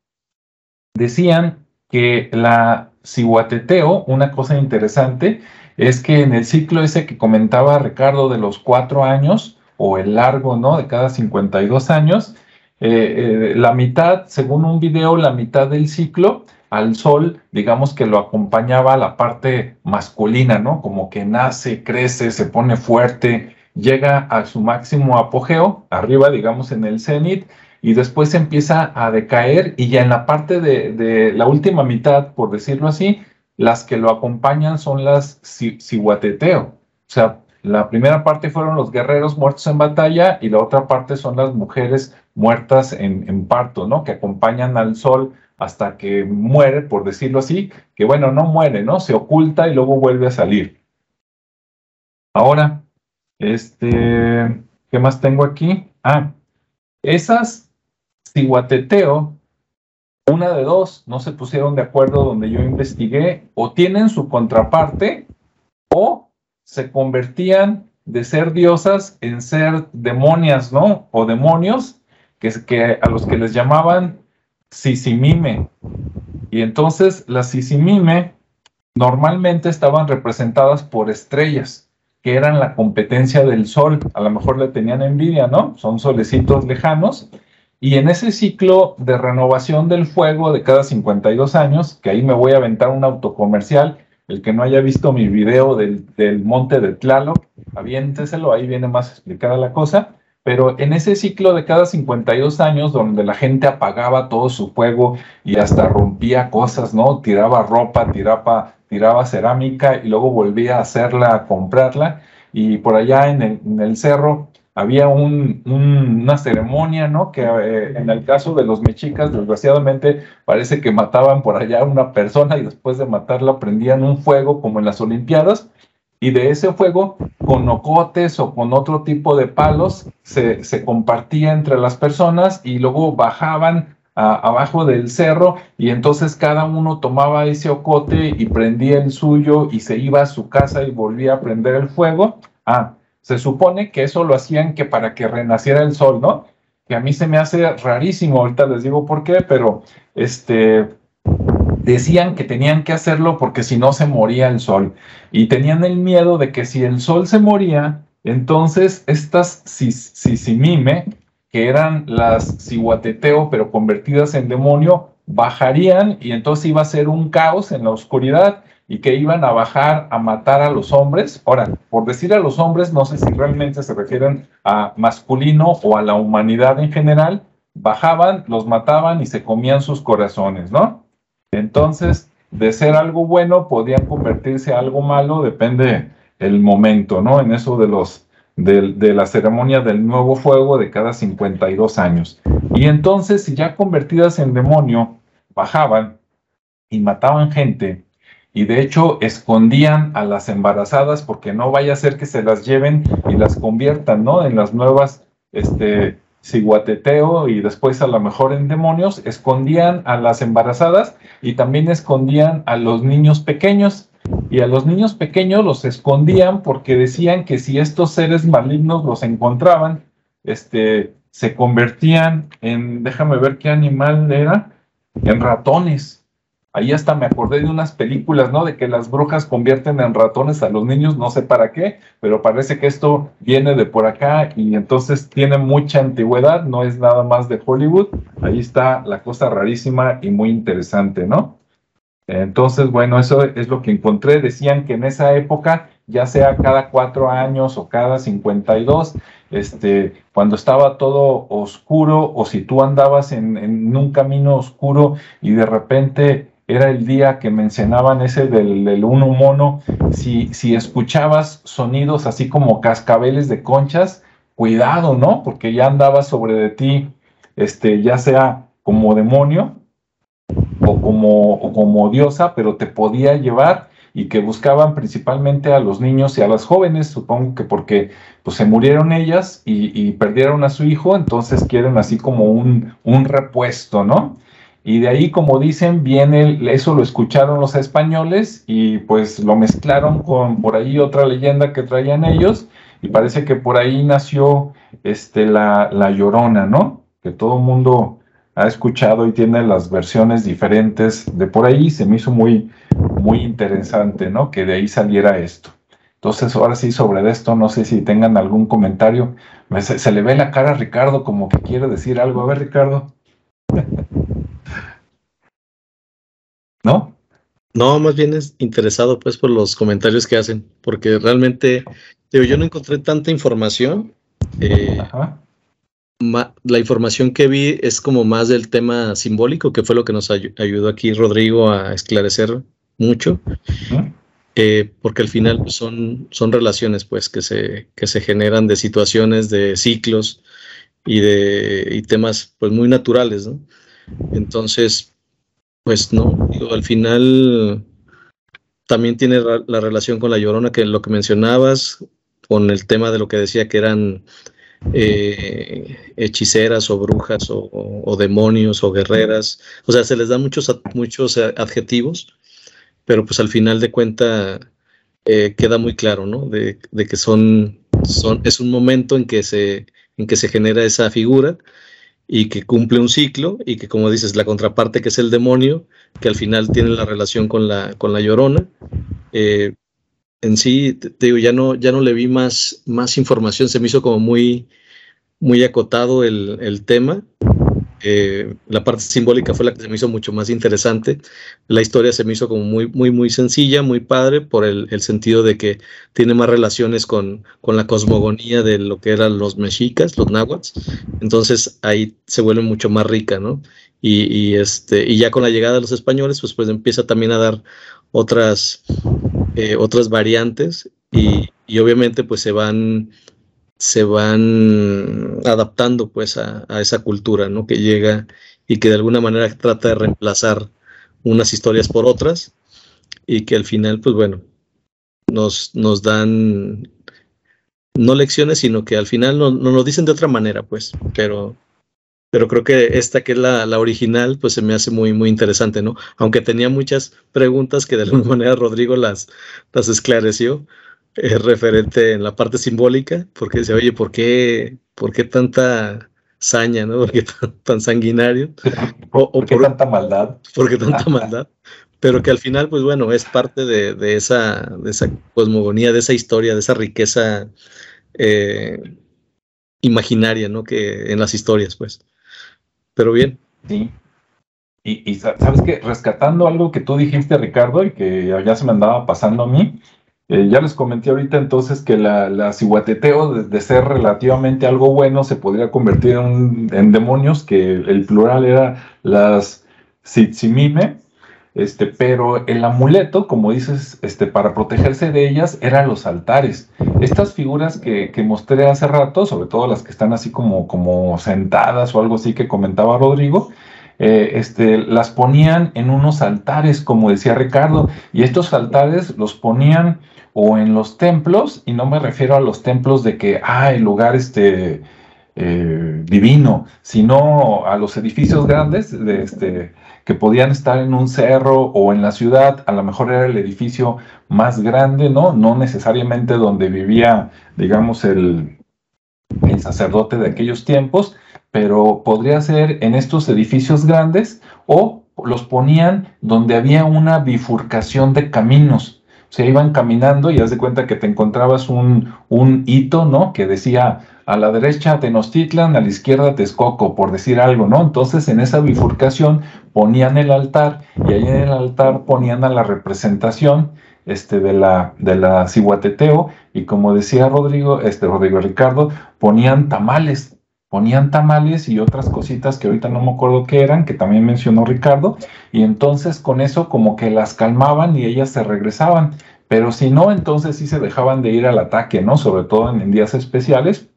decían que la cihuateteo, una cosa interesante, es que en el ciclo ese que comentaba Ricardo de los cuatro años, o el largo, ¿no? De cada 52 años, eh, la mitad, según un video, la mitad del ciclo al sol, digamos que lo acompañaba la parte masculina, ¿no? Como que nace, crece, se pone fuerte, llega a su máximo apogeo, arriba, digamos, en el cenit, y después empieza a decaer y ya en la parte de, la última mitad, por decirlo así, las que lo acompañan son las cihuateteo. O sea, la primera parte fueron los guerreros muertos en batalla y la otra parte son las mujeres muertas en, parto, ¿no? Que acompañan al sol hasta que muere, por decirlo así, que bueno, no muere, ¿no? Se oculta y luego vuelve a salir. Ahora, este, ¿qué más tengo aquí? Ah, esas ciguateteo, una de dos, no se pusieron de acuerdo donde yo investigué, o tienen su contraparte, o se convertían de ser diosas en ser demonias, ¿no? O demonios, que, a los que les llamaban Sisimime. Y entonces las Sisimime normalmente estaban representadas por estrellas, que eran la competencia del Sol. A lo mejor le tenían envidia, ¿no? Son solecitos lejanos. Y en ese ciclo de renovación del fuego de cada 52 años, que ahí me voy a aventar un autocomercial, el que no haya visto mi video del, monte de Tlaloc, aviénteselo, ahí viene más explicada la cosa pero en ese ciclo de cada 52 años, donde la gente apagaba todo su fuego y hasta rompía cosas, ¿no? Tiraba ropa, tiraba, tiraba cerámica y luego volvía a hacerla, a comprarla. Y por allá en el, cerro había una ceremonia, ¿no? Que eh, en el caso de los mexicas, desgraciadamente, parece que mataban por allá una persona y después de matarla prendían un fuego como en las Olimpiadas y de ese fuego con ocotes o con otro tipo de palos se, se compartía entre las personas y luego bajaban abajo del cerro y entonces cada uno tomaba ese ocote y prendía el suyo y se iba a su casa y volvía a prender el fuego. Ah, se supone que eso lo hacían que para que renaciera el sol, ¿no? Que a mí se me hace rarísimo, ahorita les digo por qué, pero este, decían que tenían que hacerlo porque si no se moría el sol. Y tenían el miedo de que si el sol se moría, entonces estas sisimime, que eran las cihuateteo, pero convertidas en demonio, bajarían y entonces iba a ser un caos en la oscuridad y que iban a bajar a matar a los hombres. Ahora, por decir a los hombres, no sé si realmente se refieren a masculino o a la humanidad en general, bajaban, los mataban y se comían sus corazones, ¿no? Entonces, de ser algo bueno, podían convertirse a algo malo, depende el momento, ¿no? En eso de los de, la ceremonia del nuevo fuego de cada 52 años. Y entonces, si ya convertidas en demonio, bajaban y mataban gente, y de hecho escondían a las embarazadas porque no vaya a ser que se las lleven y las conviertan, ¿no? En las nuevas este, ciguateteo y después a lo mejor en demonios, escondían a las embarazadas y también escondían a los niños pequeños. Y a los niños pequeños los escondían porque decían que si estos seres malignos los encontraban, este, se convertían en, déjame ver qué animal era, en ratones. Ahí hasta me acordé de unas películas, ¿no? De que las brujas convierten en ratones a los niños, no sé para qué, pero parece que esto viene de por acá y entonces tiene mucha antigüedad, no es nada más de Hollywood. Ahí está la cosa rarísima y muy interesante, ¿no? Entonces, bueno, eso es lo que encontré. Decían que en esa época, ya sea cada cuatro años o cada 52, este, cuando estaba todo oscuro o si tú andabas en, en un camino oscuro y de repente era el día que mencionaban ese del, uno mono, si, si escuchabas sonidos así como cascabeles de conchas, cuidado, ¿no? Porque ya andaba sobre de ti, este, ya sea como demonio o como, como diosa, pero te podía llevar y que buscaban principalmente a los niños y a las jóvenes, supongo que porque pues, se murieron ellas y, perdieron a su hijo, entonces quieren así como un, un repuesto, ¿no? Y de ahí, como dicen, viene, eso lo escucharon los españoles y pues lo mezclaron con por ahí otra leyenda que traían ellos y parece que por ahí nació este, la, la Llorona, ¿no? Que todo el mundo ha escuchado y tiene las versiones diferentes de por ahí. Se me hizo muy, muy interesante, ¿no? Que de ahí saliera esto. Entonces, ahora sí, sobre esto, no sé si tengan algún comentario. Se, se, le ve la cara a Ricardo como que quiere decir algo. A ver, Ricardo. ¿No? No, más bien es interesado pues por los comentarios que hacen, porque realmente, digo, yo no encontré tanta información. Eh, la información que vi es como más del tema simbólico, que fue lo que nos ayudó aquí Rodrigo a esclarecer mucho, eh, porque al final pues, son, son relaciones pues que se, que se generan de situaciones, de ciclos y de y temas pues muy naturales, ¿no? Entonces, pues no, digo, al final también tiene la relación con la llorona, que lo que mencionabas, con el tema de lo que decía que eran eh, hechiceras o brujas o, demonios o guerreras. O sea, se les dan muchos, muchos adjetivos, pero pues al final de cuenta eh, queda muy claro, ¿no? De, que son, son, es un momento en que se, en que se genera esa figura y que cumple un ciclo y que como dices la contraparte que es el demonio que al final tiene la relación con la con la llorona. Eh, en sí te, digo ya no ya no le vi más más información. Se me hizo como muy muy acotado el, el tema eh, la parte simbólica fue la que se me hizo mucho más interesante. La historia se me hizo como muy, muy, muy sencilla, muy padre, por el, sentido de que tiene más relaciones con, con, la cosmogonía de lo que eran los mexicas, los náhuatl. Entonces ahí se vuelve mucho más rica, ¿no? Y, y, este, y ya con la llegada de los españoles, pues, pues empieza también a dar otras, eh, otras variantes y, y obviamente pues se van se van adaptando pues a, esa cultura, ¿no? Que llega y que de alguna manera trata de reemplazar unas historias por otras y que al final, pues bueno, nos, nos dan no lecciones, sino que al final nos, nos lo dicen de otra manera, pues, pero, pero creo que esta que es la, la, original, pues se me hace muy, muy interesante, ¿no? Aunque tenía muchas preguntas que de alguna manera Rodrigo las, las esclareció, es referente en la parte simbólica, porque dice, oye, ¿por qué, por qué tanta saña, ¿no? ¿Por qué tan, sanguinario? O, ¿Por qué tanta maldad? ¿Por qué tanta maldad? Pero que al final, pues bueno, es parte de, de esa, de esa cosmogonía, de esa historia, de esa riqueza eh, imaginaria, ¿no? Que en las historias, pues. Pero bien. Sí. Y, y sabes que rescatando algo que tú dijiste, Ricardo, y que ya se me andaba pasando a mí, eh, ya les comenté ahorita entonces que la, la de, ser relativamente algo bueno, se podría convertir en, demonios, que el plural era las Sitsimime, este, pero el amuleto, como dices, este, para protegerse de ellas, eran los altares. Estas figuras que, que, mostré hace rato, sobre todo las que están así como, como sentadas o algo así que comentaba Rodrigo, eh, este, las ponían en unos altares, como decía Ricardo, y estos altares los ponían o en los templos, y no me refiero a los templos de que, ah, el lugar este, eh, divino, sino a los edificios grandes de este, que podían estar en un cerro o en la ciudad, a lo mejor era el edificio más grande, ¿no? No necesariamente donde vivía, digamos, el, el sacerdote de aquellos tiempos, pero podría ser en estos edificios grandes o los ponían donde había una bifurcación de caminos se iban caminando y haz de cuenta que te encontrabas un, un hito, ¿no? Que decía a la derecha Tenochtitlan, a la izquierda Texcoco, por decir algo, ¿no? Entonces en esa bifurcación ponían el altar y ahí en el altar ponían a la representación este, de la, de la Cihuateteo y como decía Rodrigo, este, Rodrigo Ricardo, ponían tamales, ponían tamales y otras cositas que ahorita no me acuerdo qué eran, que también mencionó Ricardo, y entonces con eso como que las calmaban y ellas se regresaban, pero si no, entonces sí se dejaban de ir al ataque, ¿no? Sobre todo en, días especiales,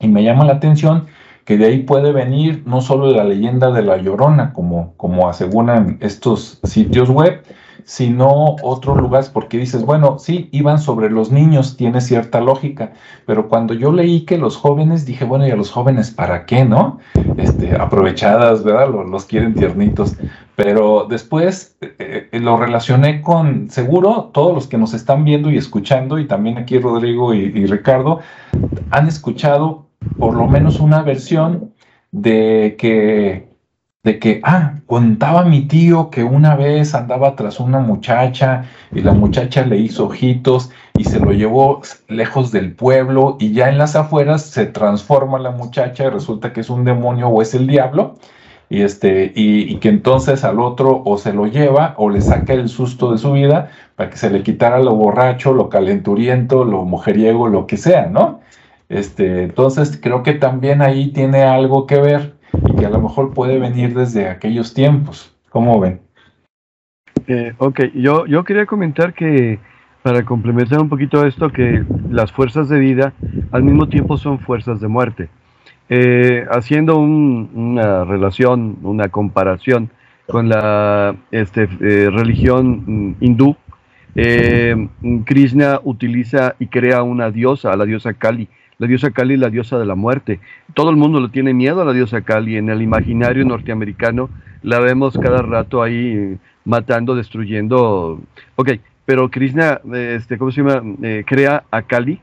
y me llama la atención que de ahí puede venir no solo la leyenda de la Llorona, como, como aseguran estos sitios web, sino otros lugares, porque dices, bueno, sí, iban sobre los niños, tiene cierta lógica, pero cuando yo leí que los jóvenes, dije, bueno, ¿y a los jóvenes para qué, no? Este, aprovechadas, ¿verdad? Los, quieren tiernitos, pero después eh, eh, lo relacioné con, seguro, todos los que nos están viendo y escuchando, y también aquí Rodrigo y, y Ricardo, han escuchado por lo menos una versión de que de que, ah, contaba mi tío que una vez andaba tras una muchacha y la muchacha le hizo ojitos y se lo llevó lejos del pueblo y ya en las afueras se transforma la muchacha y resulta que es un demonio o es el diablo y, este, y, que entonces al otro o se lo lleva o le saca el susto de su vida para que se le quitara lo borracho, lo calenturiento, lo mujeriego, lo que sea, ¿no? Este, entonces creo que también ahí tiene algo que ver y que a lo mejor puede venir desde aquellos tiempos. ¿Cómo ven? Eh, ok, yo, yo quería comentar que para complementar un poquito esto, que las fuerzas de vida al mismo tiempo son fuerzas de muerte. Eh, haciendo una relación, una comparación con la este, eh, religión hindú, eh, Krishna utiliza y crea una diosa, la diosa Kali. La diosa Kali la diosa de la muerte. Todo el mundo le tiene miedo a la diosa Kali. En el imaginario norteamericano la vemos cada rato ahí matando, destruyendo. Ok, pero Krishna, este, ¿cómo se llama? crea a Kali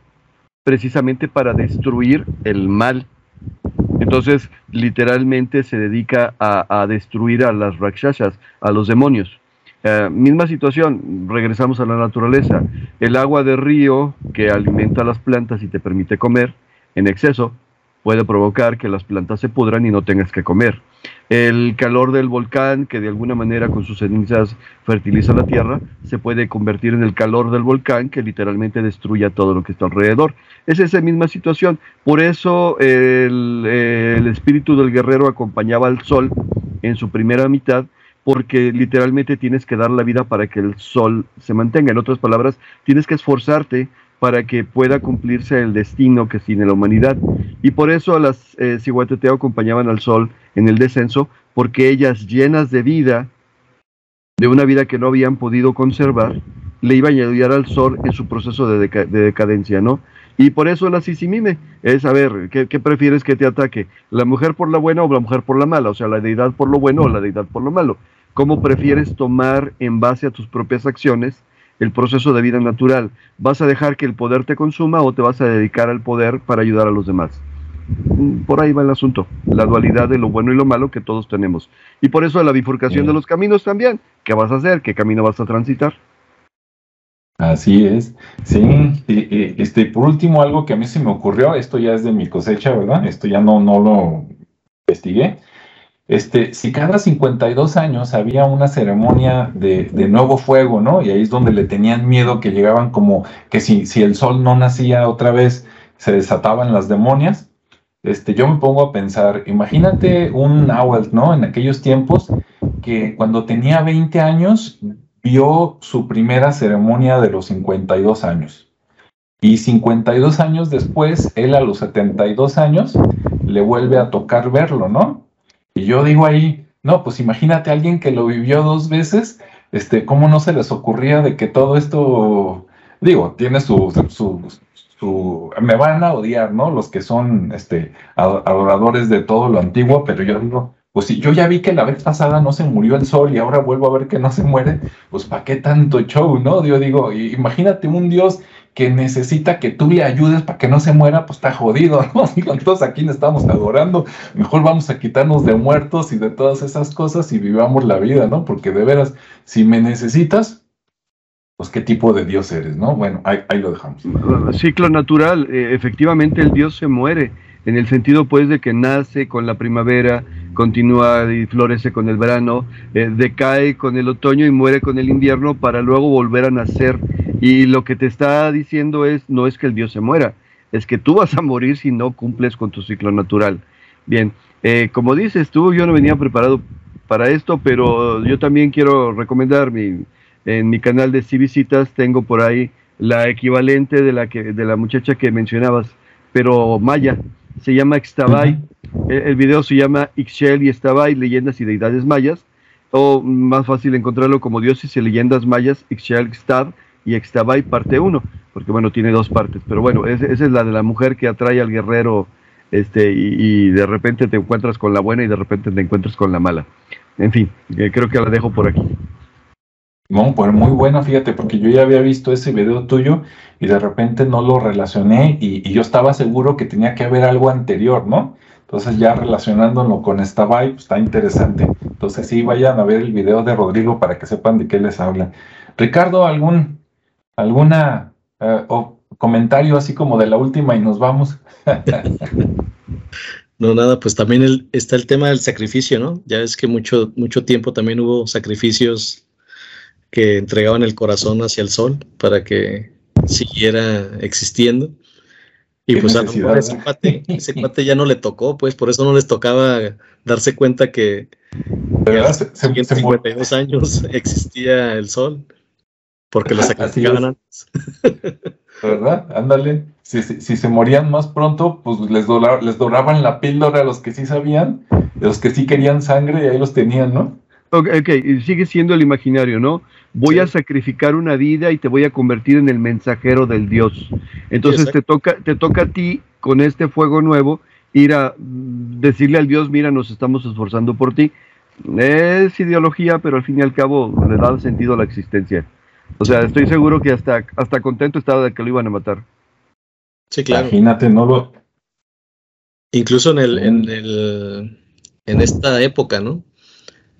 precisamente para destruir el mal entonces, literalmente se dedica a, destruir a las rakshasas, a los demonios. Eh, misma situación, regresamos a la naturaleza. El agua de río que alimenta las plantas y te permite comer en exceso puede provocar que las plantas se pudran y no tengas que comer. El calor del volcán, que de alguna manera con sus cenizas fertiliza la tierra, se puede convertir en el calor del volcán que literalmente destruye todo lo que está alrededor. Es esa misma situación. Por eso el, el espíritu del guerrero acompañaba al sol en su primera mitad porque literalmente tienes que dar la vida para que el sol se mantenga. En otras palabras, tienes que esforzarte para que pueda cumplirse el destino que tiene la humanidad. Y por eso las eh, acompañaban al sol en el descenso, porque ellas llenas de vida, de una vida que no habían podido conservar, le iban a ayudar al sol en su proceso de, decadencia, ¿no? Y por eso la sisimime es, a ver, ¿qué, ¿qué, prefieres que te ataque? ¿La mujer por la buena o la mujer por la mala? O sea, la deidad por lo bueno o la deidad por lo malo. ¿Cómo prefieres tomar en base a tus propias acciones el proceso de vida natural. ¿Vas a dejar que el poder te consuma o te vas a dedicar al poder para ayudar a los demás? Mm, por ahí va el asunto, la dualidad de lo bueno y lo malo que todos tenemos. Y por eso la bifurcación de los caminos también. ¿Qué vas a hacer? ¿Qué camino vas a transitar? Así es, sí. este, por último, algo que a mí se me ocurrió, esto ya es de mi cosecha, ¿verdad? Esto ya no, no lo investigué. Este, si cada 52 años había una ceremonia de, nuevo fuego, ¿no? Y ahí es donde le tenían miedo que llegaban como que si, el sol no nacía otra vez, se desataban las demonias. Este, yo me pongo a pensar, imagínate un Nahuatl, ¿no? En aquellos tiempos que cuando tenía 20 años vio su primera ceremonia de los 52 años. Y 52 años después, él a los 72 años, le vuelve a tocar verlo, ¿no? Y yo digo ahí, no, pues imagínate a alguien que lo vivió dos veces, este, ¿cómo no se les ocurría de que todo esto, digo, tiene su, su, me van a odiar, ¿no? Los que son, este, adoradores de todo lo antiguo, pero yo digo, pues si yo ya vi que la vez pasada no se murió el sol y ahora vuelvo a ver que no se muere, pues ¿para qué tanto show, no? Yo digo, imagínate un Dios que necesita que tú le ayudes para que no se muera, pues está jodido, ¿no? Todos aquí le estamos adorando, mejor vamos a quitarnos de muertos y de todas esas cosas y vivamos la vida, ¿no? Porque de veras, si me necesitas, pues qué tipo de Dios eres, ¿no? Bueno, ahí, lo dejamos. Ciclo natural, eh, efectivamente el Dios se muere, en el sentido pues de que nace con la primavera, continúa y florece con el verano, eh, decae con el otoño y muere con el invierno para luego volver a nacer y lo que te está diciendo es, no es que el Dios se muera, es que tú vas a morir si no cumples con tu ciclo natural. Bien, eh, como dices tú, yo no venía preparado para esto, pero yo también quiero recomendar mi, en mi canal de Si Visitas, tengo por ahí la equivalente de la, que, de la muchacha que mencionabas, pero maya, se llama Ixtabay, el, el, video se llama Ixchel y Ixtabay, leyendas y deidades mayas, o más fácil encontrarlo como dioses y leyendas mayas, Ixchel Ixtab, y Extabay parte 1, porque bueno, tiene dos partes, pero bueno, esa es la de la mujer que atrae al guerrero este, y, de repente te encuentras con la buena y de repente te encuentras con la mala. En fin, eh, creo que la dejo por aquí. No, pues muy buena, fíjate, porque yo ya había visto ese video tuyo y de repente no lo relacioné y, yo estaba seguro que tenía que haber algo anterior, ¿no? Entonces ya relacionándolo con esta pues, está interesante. Entonces sí, vayan a ver el video de Rodrigo para que sepan de qué les habla. Ricardo, ¿algún ¿Alguna eh, o comentario así como de la última y nos vamos. No, nada, pues también está el tema del sacrificio, ¿no? Ya es que mucho, mucho tiempo también hubo sacrificios que entregaban el corazón hacia el sol para que siguiera existiendo. Y pues a ese cuate, ese cuate ya no le tocó, pues por eso no les tocaba darse cuenta que, ¿verdad? en 52 años existía el sol, porque lo sacrificaban antes. ¿Verdad? Ándale. Si, si, se morían más pronto, pues les, les doraban la píldora a los que sí sabían, de los que sí querían sangre y ahí los tenían, ¿no? Ok, okay. sigue siendo el imaginario, ¿no? Voy a sacrificar una vida y te voy a convertir en el mensajero del Dios. Entonces te toca, te toca a ti con este fuego nuevo ir a decirle al Dios, mira, nos estamos esforzando por ti. Es ideología, pero al fin y al cabo le da sentido a la existencia. O sea, estoy seguro que hasta, hasta contento estaba de que lo iban a matar. Sí, claro. Imagínate, no lo. Incluso en el, en el, en esta época, ¿no?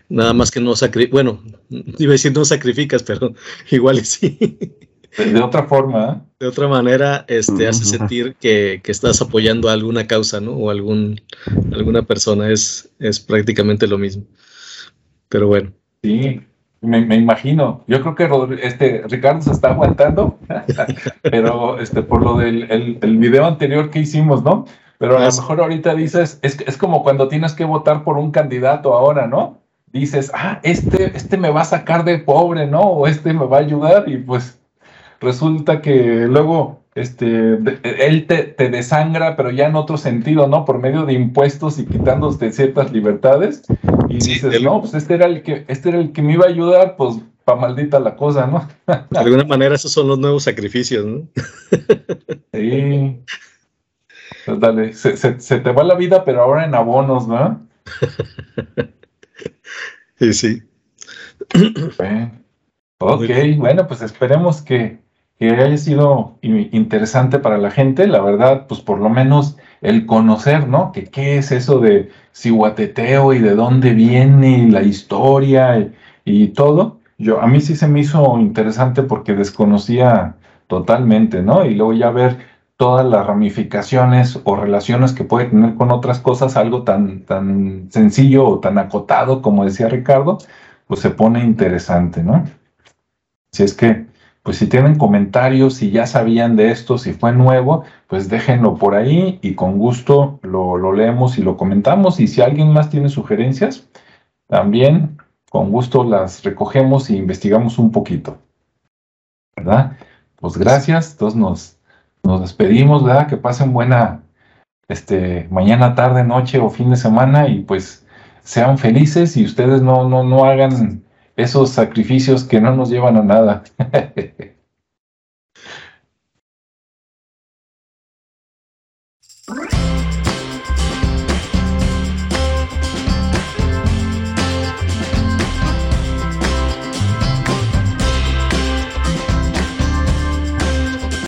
Nada más que no sacrificas, bueno, iba a decir no sacrificas, pero igual sí. De, otra forma. ¿eh? De otra manera, este, hace sentir que, que, estás apoyando a alguna causa, ¿no? O algún, alguna persona, es, es prácticamente lo mismo. Pero bueno. Sí, me, imagino. Yo creo que este, Ricardo se está aguantando, pero este, por lo del el, video anterior que hicimos, ¿no? Pero a lo mejor ahorita dices, es, es como cuando tienes que votar por un candidato ahora, ¿no? Dices, ah, este, este me va a sacar de pobre, ¿no? O este me va a ayudar y pues resulta que luego este, él te, te, desangra, pero ya en otro sentido, ¿no? Por medio de impuestos y quitándote ciertas libertades. Y dices, no, pues este era el que, este era el que me iba a ayudar, pues pa' maldita la cosa, ¿no? de alguna manera esos son los nuevos sacrificios, ¿no? sí. Pues dale, se, se, te va la vida, pero ahora en abonos, ¿no? sí, sí. Ok, bueno, pues esperemos que, que haya sido interesante para la gente, la verdad, pues por lo menos el conocer, ¿no? Que qué es eso de Cihuateteo y de dónde viene la historia y, todo. Yo, a mí sí se me hizo interesante porque desconocía totalmente, ¿no? Y luego ya ver todas las ramificaciones o relaciones que puede tener con otras cosas, algo tan, tan sencillo o tan acotado, como decía Ricardo, pues se pone interesante, ¿no? Si es que pues si tienen comentarios, si ya sabían de esto, si fue nuevo, pues déjenlo por ahí y con gusto lo, leemos y lo comentamos. Y si alguien más tiene sugerencias, también con gusto las recogemos e investigamos un poquito. ¿Verdad? Pues gracias, entonces nos, nos despedimos, ¿verdad? Que pasen buena este, mañana, tarde, noche o fin de semana y pues sean felices y ustedes no, no, no hagan esos sacrificios que no nos llevan a nada.